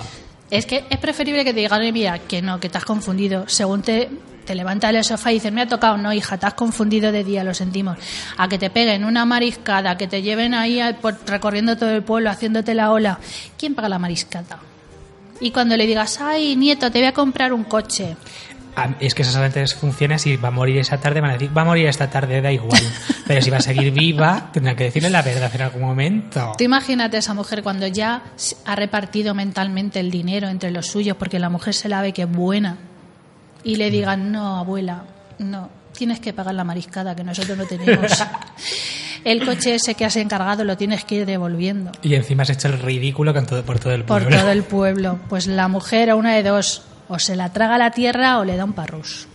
Es que es preferible que te digan, "Oye, mira, que no, que te has confundido. Según te, levantas del sofá y dices, me ha tocado, no, hija, te has confundido de día, lo sentimos. A que te peguen una mariscada, que te lleven ahí recorriendo todo el pueblo, haciéndote la ola. ¿Quién paga la mariscada? Y cuando le digas, ay, nieto, te voy a comprar un coche. Ah, Es que eso solamente funciona si va a morir esa tarde, van a decir, va a morir esta tarde, da igual. Pero si va a seguir viva, tendrán que decirle la verdad en algún momento. Tú imagínate a esa mujer cuando ya ha repartido mentalmente el dinero entre los suyos porque la mujer se la ve que es buena y le digan, no, abuela, no, tienes que pagar la mariscada que nosotros no tenemos. el coche ese que has encargado lo tienes que ir devolviendo Y encima has hecho el ridículo con todo, por todo el por pueblo. todo el pueblo. Pues la mujer a una de dos, o se la traga la tierra o le da un parrus.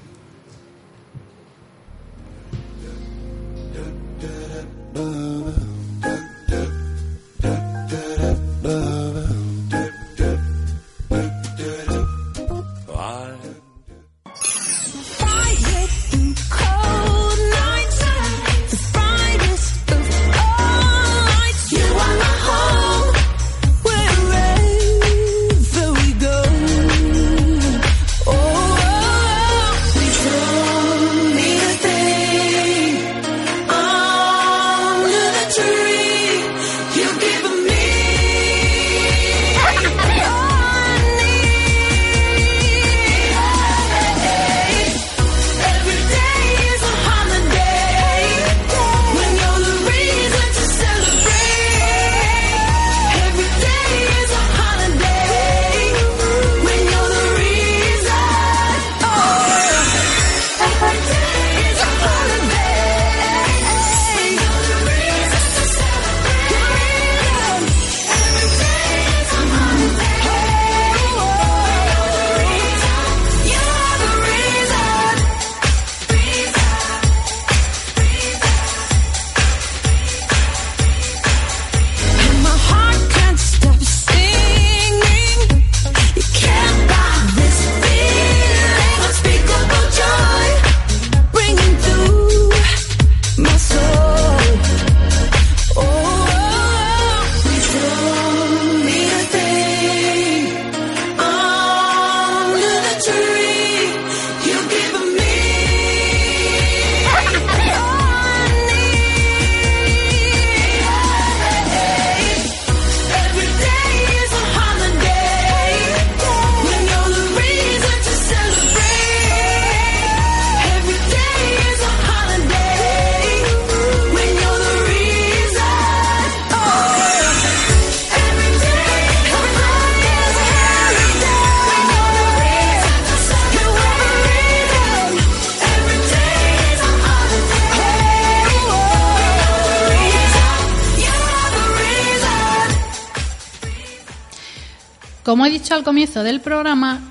Como he dicho al comienzo del programa,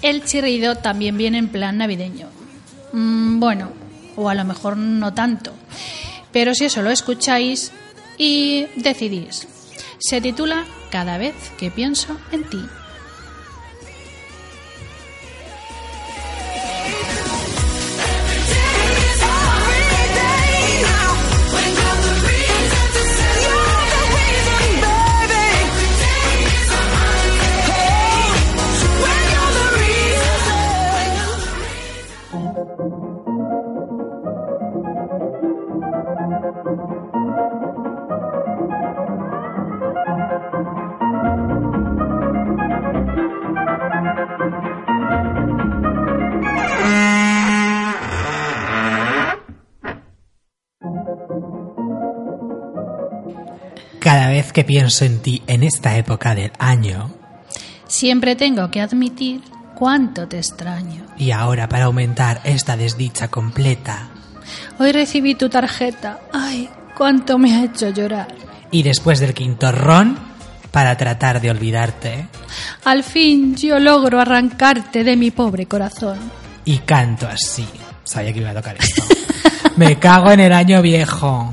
el chirrido también viene en plan navideño. Mm, bueno, o a lo mejor no tanto. Pero si eso lo escucháis y decidís. Se titula Cada vez que pienso en ti. Que pienso en ti en esta época del año, Siempre tengo que admitir cuánto te extraño. y ahora para aumentar esta desdicha completa, Hoy recibí tu tarjeta. Ay, cuánto me ha hecho llorar. y después del quinto ron, para tratar de olvidarte, Al fin yo logro arrancarte de mi pobre corazón. y canto así. Sabía que iba a tocar esto. Me cago en el año viejo.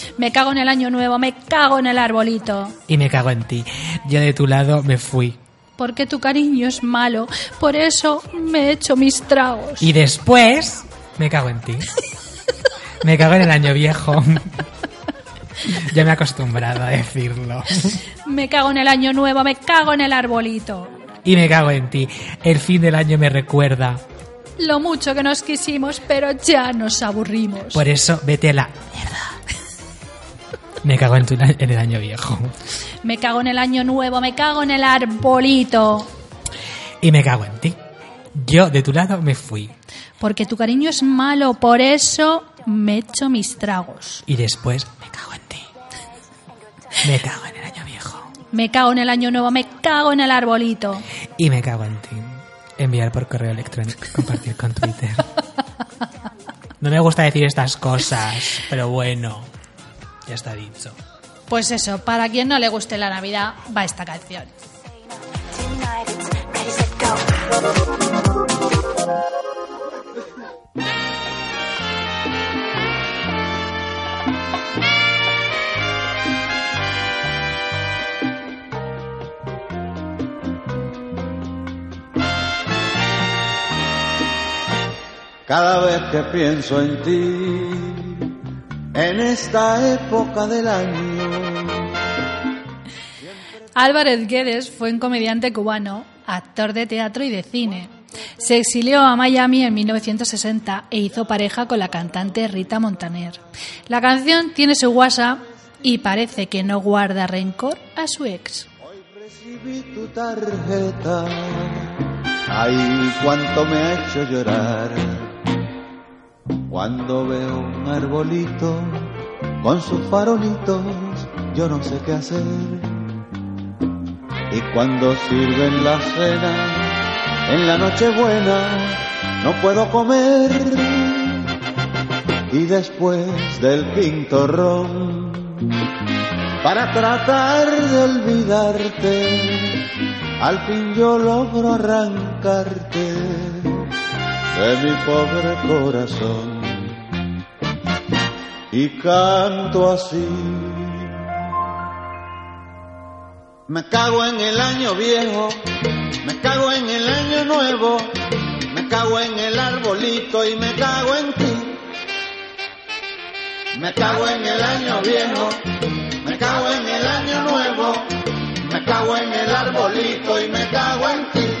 Me cago en el año nuevo, me cago en el arbolito. Y me cago en ti. Yo de tu lado me fui. Porque tu cariño es malo, por eso me he hecho mis tragos. Y después, me cago en ti. Me cago en el año viejo. Ya me he acostumbrado a decirlo. Me cago en el año nuevo, me cago en el arbolito. Y me cago en ti. El fin del año me recuerda. Lo mucho que nos quisimos, pero ya nos aburrimos. Por eso, vete a la mierda. Me cago en, tu, en el año viejo. Me cago en el año nuevo, me cago en el arbolito. Y me cago en ti. Yo de tu lado me fui. Porque tu cariño es malo, por eso me echo mis tragos. Y después me cago en ti. Me cago en el año viejo. Me cago en el año nuevo, me cago en el arbolito. Y me cago en ti. Enviar por correo electrónico, compartir con Twitter. No me gusta decir estas cosas, pero bueno, ya está dicho. Pues eso, para quien no le guste la Navidad, va esta canción. Cada vez que pienso en ti, en esta época del año. Álvarez Guedes fue un comediante cubano, actor de teatro y de cine. Se exilió a Miami en 1960 e hizo pareja con la cantante Rita Montaner. La canción tiene su WhatsApp y parece que no guarda rencor a su ex. Recibí tu tarjeta, ay, cuánto me ha hecho llorar. Cuando veo un arbolito con sus farolitos, yo no sé qué hacer. Y cuando sirven la cena, en la noche buena, no puedo comer. Y después del quinto para tratar de olvidarte, al fin yo logro arrancarte de mi pobre corazón. Y canto así. Me cago en el año viejo, me cago en el año nuevo, me cago en el arbolito y me cago en ti. Me cago en el año viejo, me cago en el año nuevo, me cago en el arbolito y me cago en ti.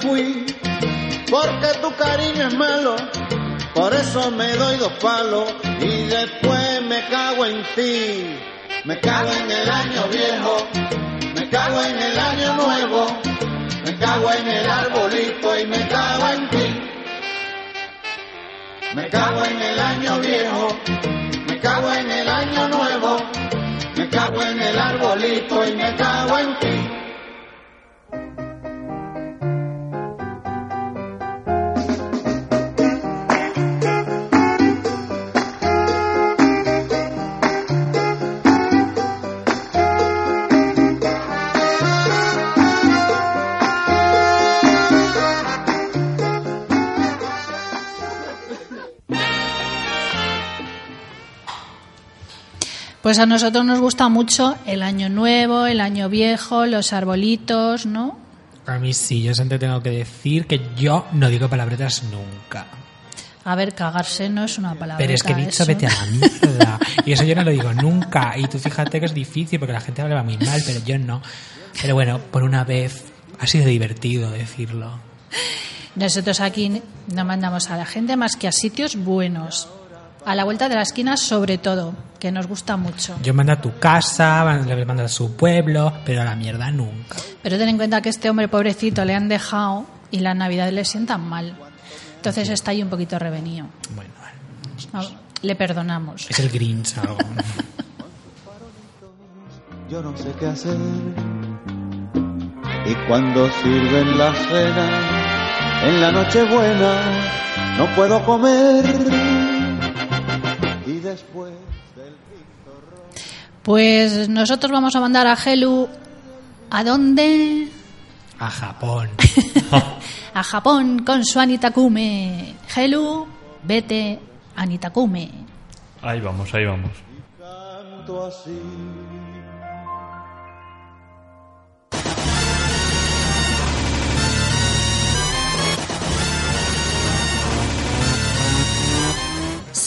fui, porque tu cariño es malo, por eso me doy dos palos y después me cago en ti. Me cago en el año viejo, me cago en el año nuevo, me cago en el arbolito y me cago en ti. Me cago en el año viejo, me cago en el año nuevo, me cago en el arbolito y me cago en ti. Pues a nosotros nos gusta mucho el año nuevo, el año viejo, los arbolitos, ¿no? A mí sí, yo siempre tengo que decir que yo no digo palabretas nunca. A ver, cagarse no es una palabra. Pero es que he dicho vete a la mierda. Y eso yo no lo digo nunca. Y tú fíjate que es difícil porque la gente habla muy mal, pero yo no. Pero bueno, por una vez ha sido divertido decirlo. Nosotros aquí no mandamos a la gente más que a sitios buenos. A la vuelta de la esquina, sobre todo, que nos gusta mucho. Yo mando a tu casa, le mando a su pueblo, pero a la mierda nunca. Pero ten en cuenta que este hombre pobrecito le han dejado y la Navidad le sientan mal. Entonces está ahí un poquito revenido. Bueno, No, le perdonamos. es el Grinch algo. Yo no sé qué hacer. Y cuando sirven la cena, en la noche buena, no puedo comer. Y después del Pues nosotros vamos a mandar a Helu. ¿A dónde? A Japón. A Japón con su Anitakume. Helu, vete a Anitakume. Ahí vamos, ahí vamos. canto así.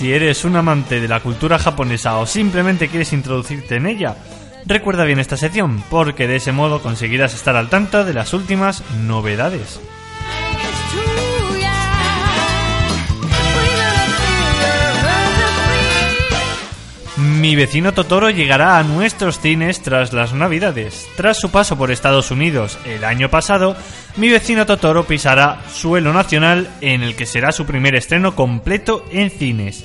Si eres un amante de la cultura japonesa o simplemente quieres introducirte en ella, recuerda bien esta sección, porque de ese modo conseguirás estar al tanto de las últimas novedades. Mi vecino Totoro llegará a nuestros cines tras las Navidades. Tras su paso por Estados Unidos el año pasado, mi vecino Totoro pisará suelo nacional en el que será su primer estreno completo en cines.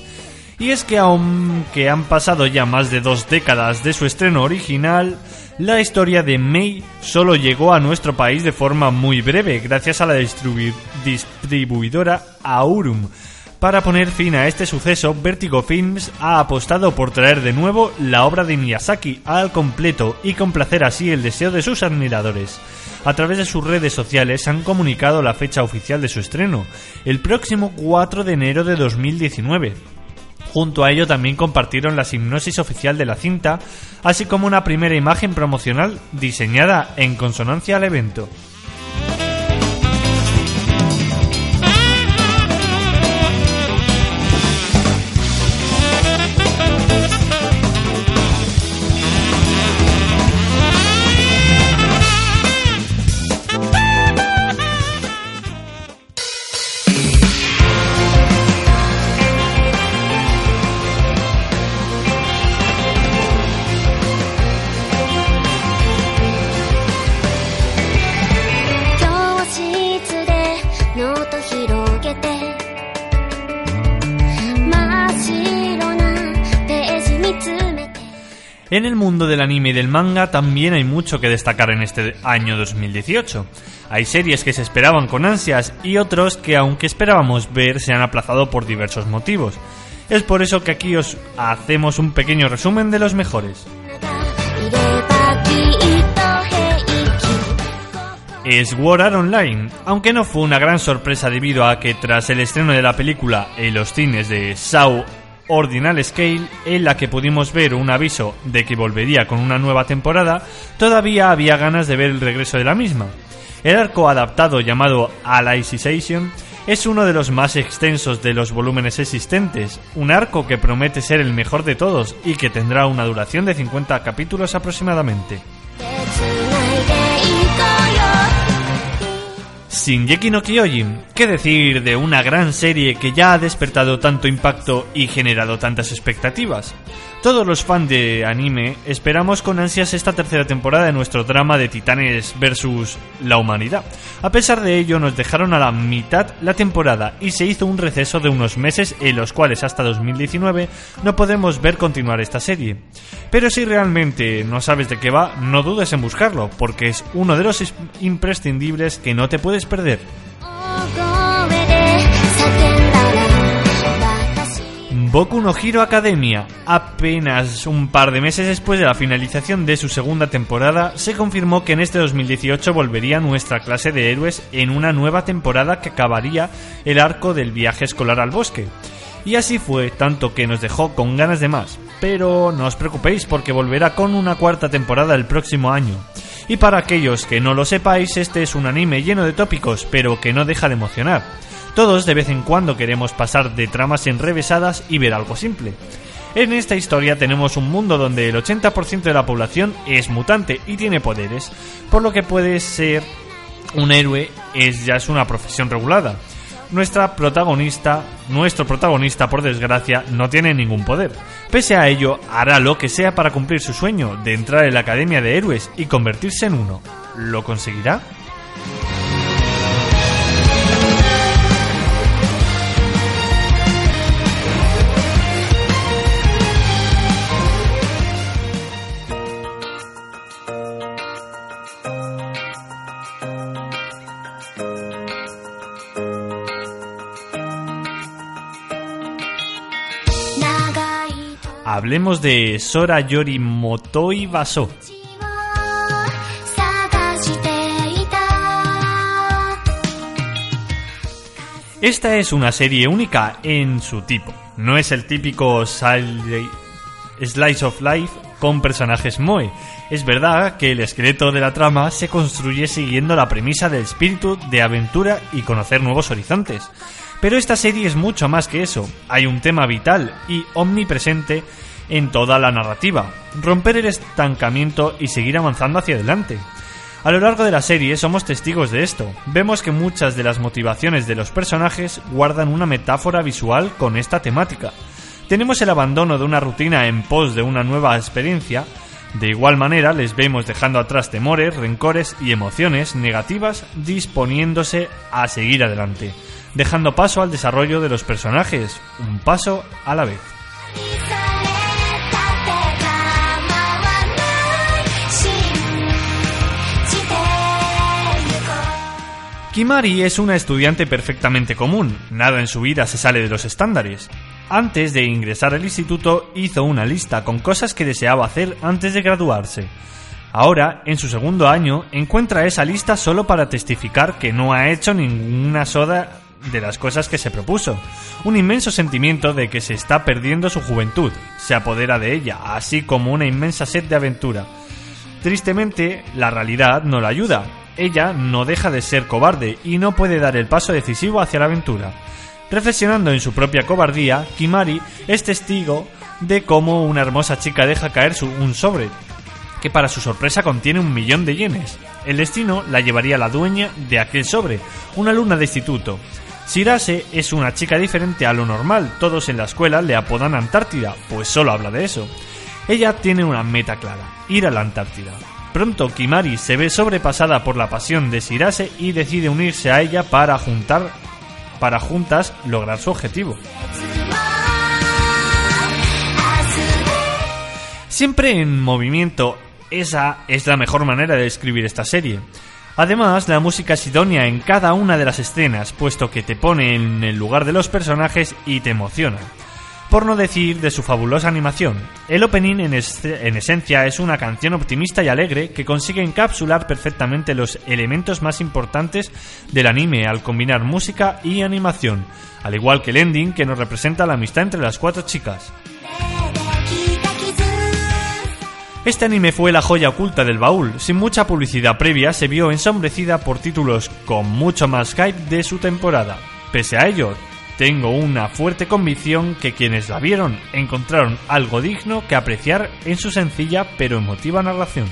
Y es que aunque han pasado ya más de dos décadas de su estreno original, la historia de May solo llegó a nuestro país de forma muy breve, gracias a la distribu- distribuidora Aurum. Para poner fin a este suceso, Vertigo Films ha apostado por traer de nuevo la obra de Miyazaki al completo y complacer así el deseo de sus admiradores. A través de sus redes sociales han comunicado la fecha oficial de su estreno, el próximo 4 de enero de 2019. Junto a ello también compartieron la hipnosis oficial de la cinta, así como una primera imagen promocional diseñada en consonancia al evento.「En el mundo del anime y del manga también hay mucho que destacar en este año 2018. Hay series que se esperaban con ansias y otros que aunque esperábamos ver se han aplazado por diversos motivos. Es por eso que aquí os hacemos un pequeño resumen de los mejores. es War Art Online, aunque no fue una gran sorpresa debido a que tras el estreno de la película en los cines de Saw Ordinal Scale, en la que pudimos ver un aviso de que volvería con una nueva temporada, todavía había ganas de ver el regreso de la misma. El arco adaptado llamado Alicization es uno de los más extensos de los volúmenes existentes, un arco que promete ser el mejor de todos y que tendrá una duración de 50 capítulos aproximadamente. Shingeki no Kyojin, ¿qué decir de una gran serie que ya ha despertado tanto impacto y generado tantas expectativas? Todos los fans de anime esperamos con ansias esta tercera temporada de nuestro drama de titanes versus la humanidad. A pesar de ello, nos dejaron a la mitad la temporada y se hizo un receso de unos meses en los cuales hasta 2019 no podemos ver continuar esta serie. Pero si realmente no sabes de qué va, no dudes en buscarlo, porque es uno de los imprescindibles que no te puedes perder. Boku no Hero Academia. Apenas un par de meses después de la finalización de su segunda temporada, se confirmó que en este 2018 volvería nuestra clase de héroes en una nueva temporada que acabaría el arco del viaje escolar al bosque. Y así fue, tanto que nos dejó con ganas de más. Pero no os preocupéis porque volverá con una cuarta temporada el próximo año. Y para aquellos que no lo sepáis, este es un anime lleno de tópicos, pero que no deja de emocionar. Todos de vez en cuando queremos pasar de tramas enrevesadas y ver algo simple. En esta historia tenemos un mundo donde el 80% de la población es mutante y tiene poderes, por lo que puede ser un héroe es ya es una profesión regulada. Nuestra protagonista, nuestro protagonista por desgracia, no tiene ningún poder. Pese a ello, hará lo que sea para cumplir su sueño de entrar en la Academia de Héroes y convertirse en uno. ¿Lo conseguirá? Hablemos de Sora Yori Motoi Baso. Esta es una serie única en su tipo. No es el típico slice of life con personajes moe. Es verdad que el esqueleto de la trama se construye siguiendo la premisa del espíritu de aventura y conocer nuevos horizontes. Pero esta serie es mucho más que eso. Hay un tema vital y omnipresente en toda la narrativa. Romper el estancamiento y seguir avanzando hacia adelante. A lo largo de la serie somos testigos de esto. Vemos que muchas de las motivaciones de los personajes guardan una metáfora visual con esta temática. Tenemos el abandono de una rutina en pos de una nueva experiencia. De igual manera les vemos dejando atrás temores, rencores y emociones negativas disponiéndose a seguir adelante, dejando paso al desarrollo de los personajes, un paso a la vez. Kimari es una estudiante perfectamente común, nada en su vida se sale de los estándares. Antes de ingresar al instituto hizo una lista con cosas que deseaba hacer antes de graduarse. Ahora, en su segundo año, encuentra esa lista solo para testificar que no ha hecho ninguna soda de las cosas que se propuso. Un inmenso sentimiento de que se está perdiendo su juventud se apodera de ella, así como una inmensa sed de aventura. Tristemente, la realidad no la ayuda. Ella no deja de ser cobarde y no puede dar el paso decisivo hacia la aventura. Reflexionando en su propia cobardía, Kimari es testigo de cómo una hermosa chica deja caer su- un sobre, que para su sorpresa contiene un millón de yenes. El destino la llevaría a la dueña de aquel sobre, una alumna de instituto. Shirase es una chica diferente a lo normal, todos en la escuela le apodan Antártida, pues solo habla de eso. Ella tiene una meta clara, ir a la Antártida. Pronto Kimari se ve sobrepasada por la pasión de Shirase y decide unirse a ella para juntar para juntas lograr su objetivo. Siempre en movimiento, esa es la mejor manera de describir esta serie. Además, la música es idónea en cada una de las escenas, puesto que te pone en el lugar de los personajes y te emociona. Por no decir de su fabulosa animación, el opening en, es- en esencia es una canción optimista y alegre que consigue encapsular perfectamente los elementos más importantes del anime al combinar música y animación, al igual que el ending que nos representa la amistad entre las cuatro chicas. Este anime fue la joya oculta del baúl. Sin mucha publicidad previa, se vio ensombrecida por títulos con mucho más hype de su temporada. Pese a ello, tengo una fuerte convicción que quienes la vieron encontraron algo digno que apreciar en su sencilla pero emotiva narración.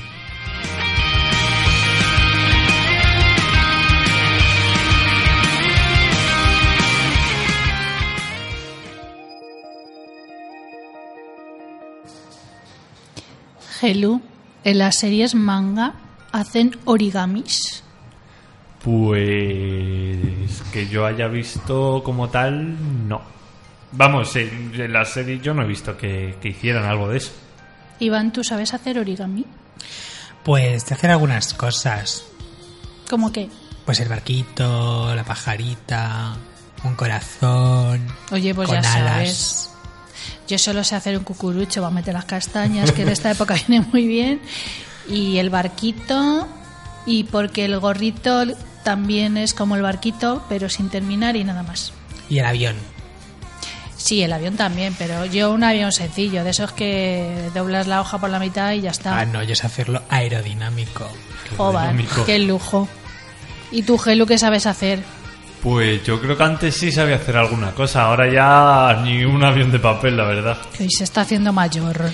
Helu, en las series manga hacen origamis. Pues que yo haya visto como tal, no. Vamos, en, en la serie yo no he visto que, que hicieran algo de eso. Iván, ¿tú sabes hacer origami? Pues te hacen algunas cosas. ¿Cómo que? Pues el barquito, la pajarita, un corazón. Oye, pues con ya alas. sabes. Yo solo sé hacer un cucurucho para meter las castañas, que en esta época viene muy bien. Y el barquito, y porque el gorrito también es como el barquito, pero sin terminar y nada más. Y el avión. Sí, el avión también, pero yo un avión sencillo, de esos que doblas la hoja por la mitad y ya está. Ah, no, yo sé hacerlo aerodinámico. Joder, dinámico. qué lujo. ¿Y tú, Gelu, qué sabes hacer? Pues yo creo que antes sí sabía hacer alguna cosa, ahora ya ni un avión de papel, la verdad. Que hoy se está haciendo mayor.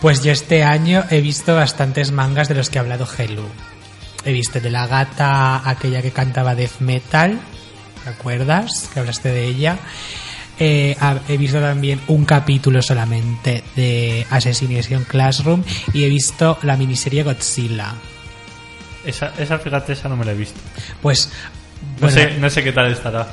Pues yo este año he visto bastantes mangas de los que ha hablado Helu. He visto de la gata, aquella que cantaba death metal, ¿te acuerdas? Que hablaste de ella. Eh, he visto también un capítulo solamente de Assassination Classroom y he visto la miniserie Godzilla. Esa, esa fíjate, esa no me la he visto. Pues No, bueno, sé, no sé qué tal estará.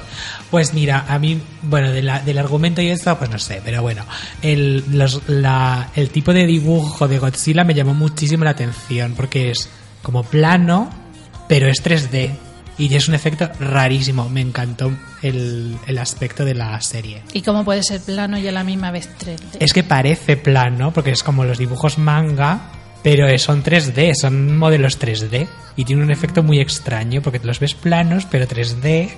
Pues mira, a mí, bueno, de la- del argumento y esto, pues no sé, pero bueno, el, los- la- el tipo de dibujo de Godzilla me llamó muchísimo la atención porque es como plano, pero es 3D y es un efecto rarísimo. Me encantó el, el aspecto de la serie. ¿Y cómo puede ser plano y a la misma vez 3D? Es que parece plano porque es como los dibujos manga, pero son 3D, son modelos 3D y tiene un efecto muy extraño porque los ves planos, pero 3D,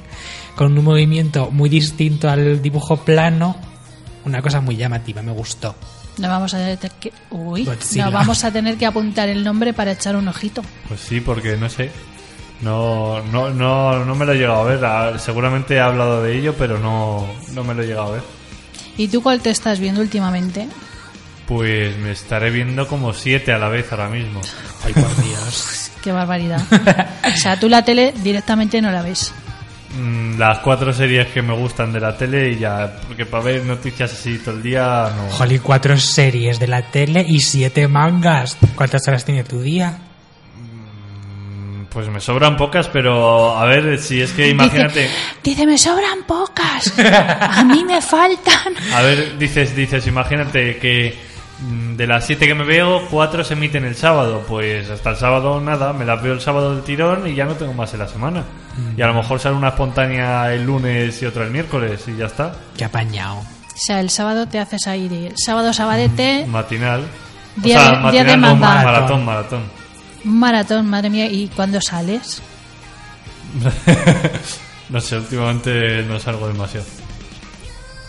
con un movimiento muy distinto al dibujo plano. Una cosa muy llamativa, me gustó. No vamos a tener que, uy, no vamos a tener que apuntar el nombre para echar un ojito. Pues sí, porque no sé. No, no, no, no me lo he llegado a ver. A- Seguramente he hablado de ello, pero no, no me lo he llegado a ver. ¿Y tú cuál te estás viendo últimamente? Pues me estaré viendo como siete a la vez ahora mismo. Ay, por Dios. Qué barbaridad. o sea, tú la tele directamente no la ves. Mm, Las cuatro series que me gustan de la tele y ya, porque para ver noticias así todo el día no. Jolly, cuatro series de la tele y siete mangas. ¿Cuántas horas tiene tu día? Pues me sobran pocas, pero a ver si es que imagínate. Dice, me sobran pocas. A mí me faltan. A ver, dices, dices, imagínate que mm, de las 7 que me veo, 4 se emiten el sábado. Pues hasta el sábado nada, me las veo el sábado del tirón y ya no tengo más en la semana. Mm. Y a lo mejor sale una espontánea el lunes y otra el miércoles y ya está. Qué apañado. O sea, el sábado te haces ahí de sábado sabadete, Matinal. Día o sea, de- día matinal de no, manga. maratón, maratón. un maratón, madre mía, ¿y cuándo sales? no sé, últimamente no salgo demasiado.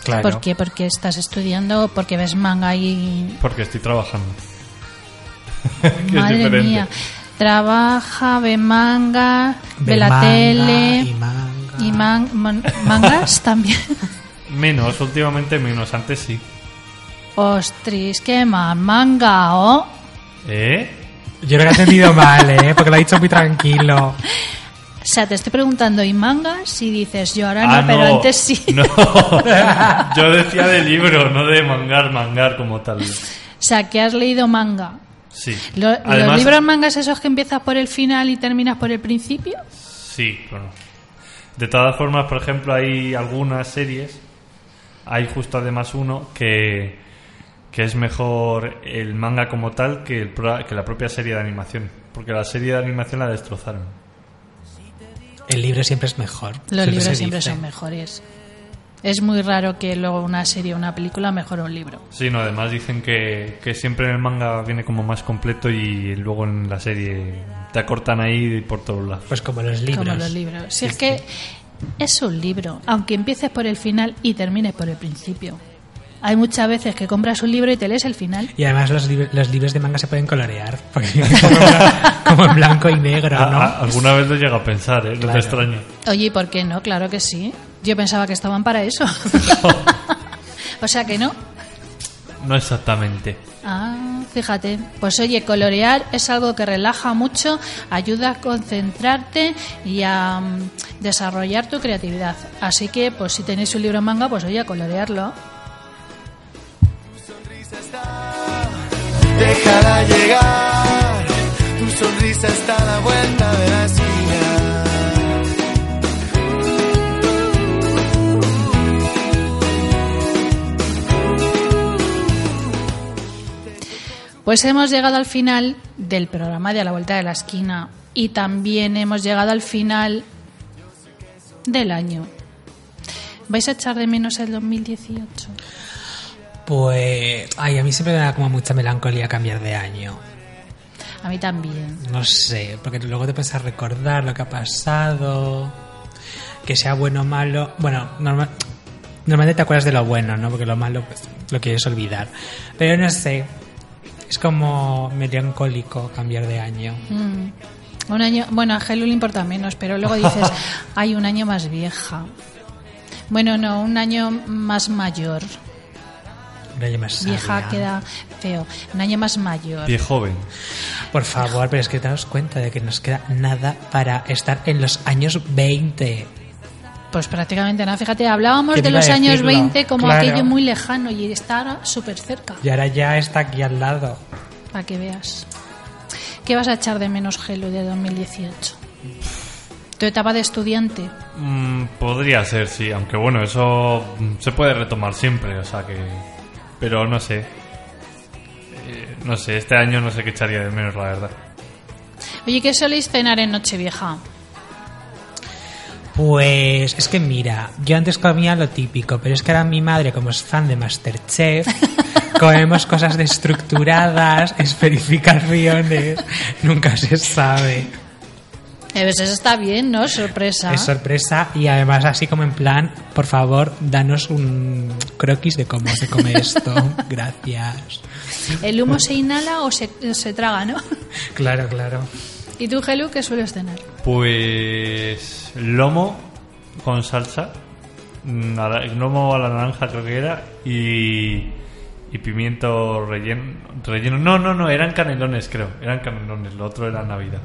¿Por qué? Porque estás estudiando, porque ves manga y... Porque estoy trabajando. Que es Madre diferente. mía. Trabaja, ve manga, ve, Ve la manga tele... y y man- man- mangas también. Menos, últimamente menos, antes sí. Ostris, qué más manga, ¿oh? ¿Eh? Yo lo he entendido mal, ¿eh? Porque lo ha dicho muy tranquilo. O sea, te estoy preguntando, ¿y mangas? Y dices, yo ahora Ah, no, pero no, antes sí. No, yo decía de libro, no de mangar, mangar como tal. O sea, que has leído manga. Sí. Lo- Además- ¿Los libros mangas esos que empiezas por el final y terminas por el principio? Sí, bueno. De todas formas, por ejemplo, hay algunas series, hay justo además uno que, que es mejor el manga como tal que, el que la propia serie de animación. Porque la serie de animación la destrozaron. El libro siempre es mejor. Los Siempre libros siempre dice. son mejores. Es muy raro que luego una serie o una película mejore un libro. Sí, no, además dicen que, que siempre en el manga viene como más completo y luego en la serie te acortan ahí por todos lados. Pues como los libros. Como los libros. Si es que es un libro, aunque empieces por el final y termines por el principio. Hay muchas veces que compras un libro y te lees el final. Y además los, lib- los libros de manga se pueden colorear. Porque como, en blanco y negro, ¿no? Ah, ah, alguna vez lo llega a pensar, ¿eh? No Claro. te extraña. Oye, ¿y por qué no? Claro que sí. Yo pensaba que estaban para eso. o sea que no. No exactamente. Ah, fíjate. Pues oye, colorear es algo que relaja mucho, ayuda a concentrarte y a mm, desarrollar tu creatividad. Así que, pues si tenéis un libro en manga, pues oye, a colorearlo. Déjala llegar, tu sonrisa está a la vuelta de la esquina. Pues hemos llegado al final del programa de A la Vuelta de la Esquina y también hemos llegado al final del año. ¿Vais a echar de menos el 2018? Pues, ay, a mí siempre me da como mucha melancolía cambiar de año. A mí también. No sé, porque luego te pones a recordar lo que ha pasado, que sea bueno o malo. Bueno, normal- normalmente te acuerdas de lo bueno, ¿no? Porque lo malo pues, lo quieres olvidar. Pero no sé, es como melancólico cambiar de año. Mm. Un año, bueno, a Gelu le importa menos, pero luego dices, hay un año más vieja. Bueno, no, un año más mayor. Un año más Vieja sabia. queda feo. Un año más mayor. Pie joven. Por favor, pero es que daos cuenta de que nos queda nada para estar en los años 20. Pues prácticamente nada. Fíjate, hablábamos ¿Quién de los años decirlo? 20 como Claro. aquello muy lejano y está súper cerca, Y ahora ya está aquí al lado. para que veas. ¿Qué vas a echar de menos, Gelu, de 2018? Tu etapa de estudiante. Mm, podría ser, sí, aunque bueno, eso se puede retomar siempre, o sea que... Pero no sé. Eh, no sé, este año no sé qué echaría de menos, la verdad. Oye, ¿qué soléis cenar en Nochevieja? Pues es que mira, yo antes comía lo típico, pero es que ahora mi madre, como es fan de Masterchef, comemos cosas destructuradas, esferificaciones, nunca se sabe. Pues eso está bien, ¿no? Sorpresa. Es sorpresa y además así como en plan, por favor, danos un croquis de cómo se come esto. Gracias. ¿El humo se inhala o se, se traga, no? Claro, claro. ¿Y tú, Gelu, qué sueles cenar? Pues lomo con salsa, mm, a lomo a la naranja creo que era, y, y pimiento relleno, relleno. No, no, no, eran canelones creo, eran canelones, lo otro era Navidad.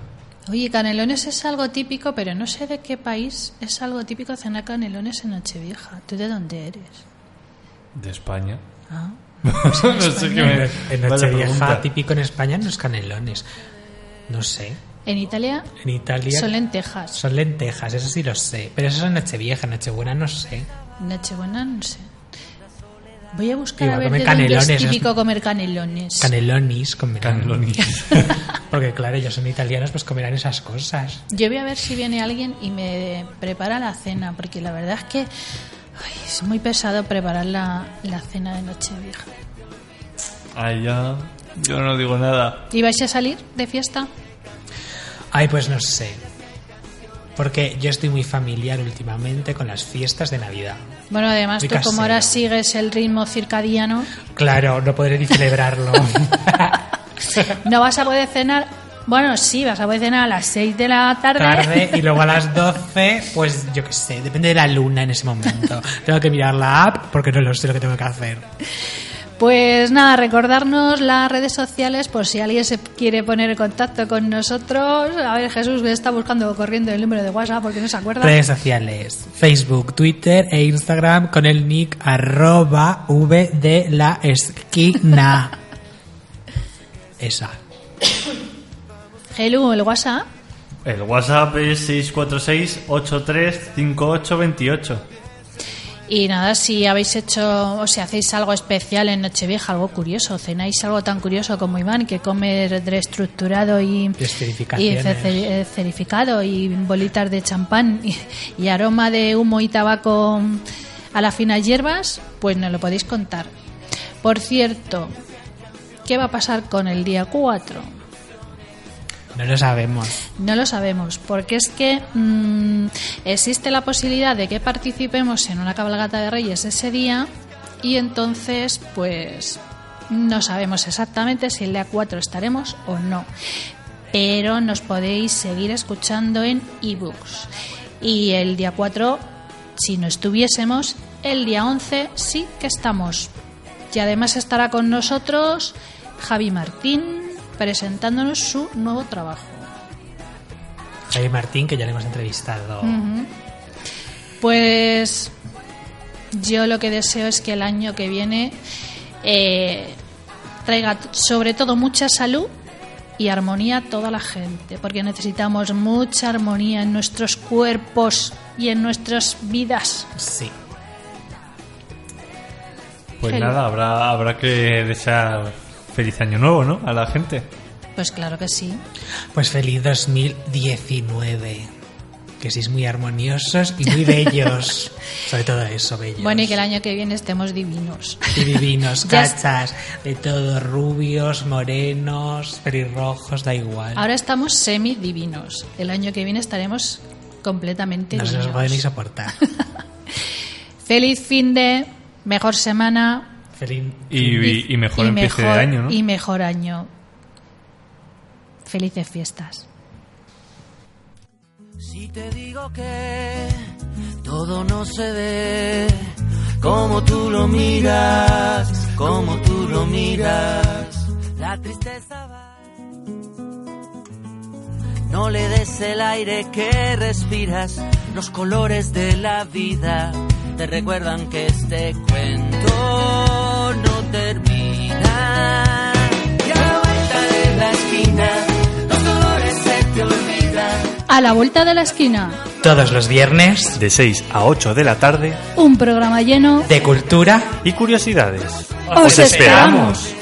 Oye, canelones es algo típico, pero no sé de qué país es algo típico cenar canelones en Nochevieja. ¿Tú de dónde eres? De España. Ah. no sé qué me... En Nochevieja típico en España los canelones. No sé. En Italia En Italia son lentejas. son lentejas, eso sí lo sé. Pero eso es en Nochevieja, Nochebuena no sé. Nochebuena, no sé. Voy a buscar a ver comen de dónde es canelones, típico comer canelones. Canelonis con Canelonis. Porque claro, ellos son italianos, pues comerán esas cosas. Yo voy a ver si viene alguien y me prepara la cena, porque la verdad es que ay, es muy pesado preparar la, la cena de Nochevieja. Ay, ya. Yo no digo nada. ¿Y vais a salir de fiesta? Ay, pues no sé. Porque yo estoy muy familiar últimamente con las fiestas de Navidad. Bueno, además Muy tú como ahora sigues el ritmo circadiano, Claro, no podré ni celebrarlo. no vas a poder cenar. Bueno, sí, vas a poder cenar a las 6 de la tarde. tarde y luego a las 12, pues yo qué sé, depende de la luna en ese momento. Tengo que mirar la app porque no lo sé lo que tengo que hacer. Pues nada, recordarnos las redes sociales por si alguien se quiere poner en contacto con nosotros. A ver, Jesús que está buscando corriendo el número de WhatsApp porque no se acuerda. Redes sociales, Facebook, Twitter e Instagram con el nick arroba v de la esquina. Esa. Helu, el WhatsApp. El WhatsApp es 646-835828. Y nada, si habéis hecho o si hacéis algo especial en Nochevieja, algo curioso, cenáis algo tan curioso como Iván, que come reestructurado y, y cerificado y bolitas de champán y, y aroma de humo y tabaco a las finas hierbas, pues nos lo podéis contar. Por cierto, ¿qué va a pasar con el día 4? No lo sabemos. No lo sabemos, porque es que mm, existe la posibilidad de que participemos en una cabalgata de reyes ese día y entonces pues no sabemos exactamente si el día 4 estaremos o no. Pero nos podéis seguir escuchando en ebooks. Y el día 4, si no estuviésemos, el día 11 sí que estamos. Y además estará con nosotros Javi Martín presentándonos su nuevo trabajo. Javi Martín, que ya le hemos entrevistado. Pues yo lo que deseo es que el año que viene eh, traiga sobre todo mucha salud y armonía a toda la gente, porque necesitamos mucha armonía en nuestros cuerpos y en nuestras vidas. Sí. Pues Hello. nada, habrá, habrá que desear feliz año nuevo, ¿no? A la gente. Pues claro que sí. Pues feliz 2019. Que sois muy armoniosos y muy bellos. Sobre todo eso, bellos. Bueno, y que el año que viene estemos divinos. Y divinos, cachas, de todo, rubios, morenos, pelirrojos, da igual. Ahora estamos semi divinos. El año que viene estaremos completamente no se nos divinos. puede ni soportar. Feliz fin de, mejor semana Feliz Y, y- y mejor y empiece de año, ¿no? Y mejor año. Felices fiestas. Si te digo que todo no se ve como tú lo miras, como tú lo miras, la tristeza va. No le des el aire que respiras, los colores de la vida te recuerdan que este cuento no termina. Y a la vuelta de la esquina, los colores se te olvidan. A la vuelta de la esquina, Todos los viernes, de 6 a 8 de la tarde, un programa lleno de cultura y curiosidades. ¡Os esperamos!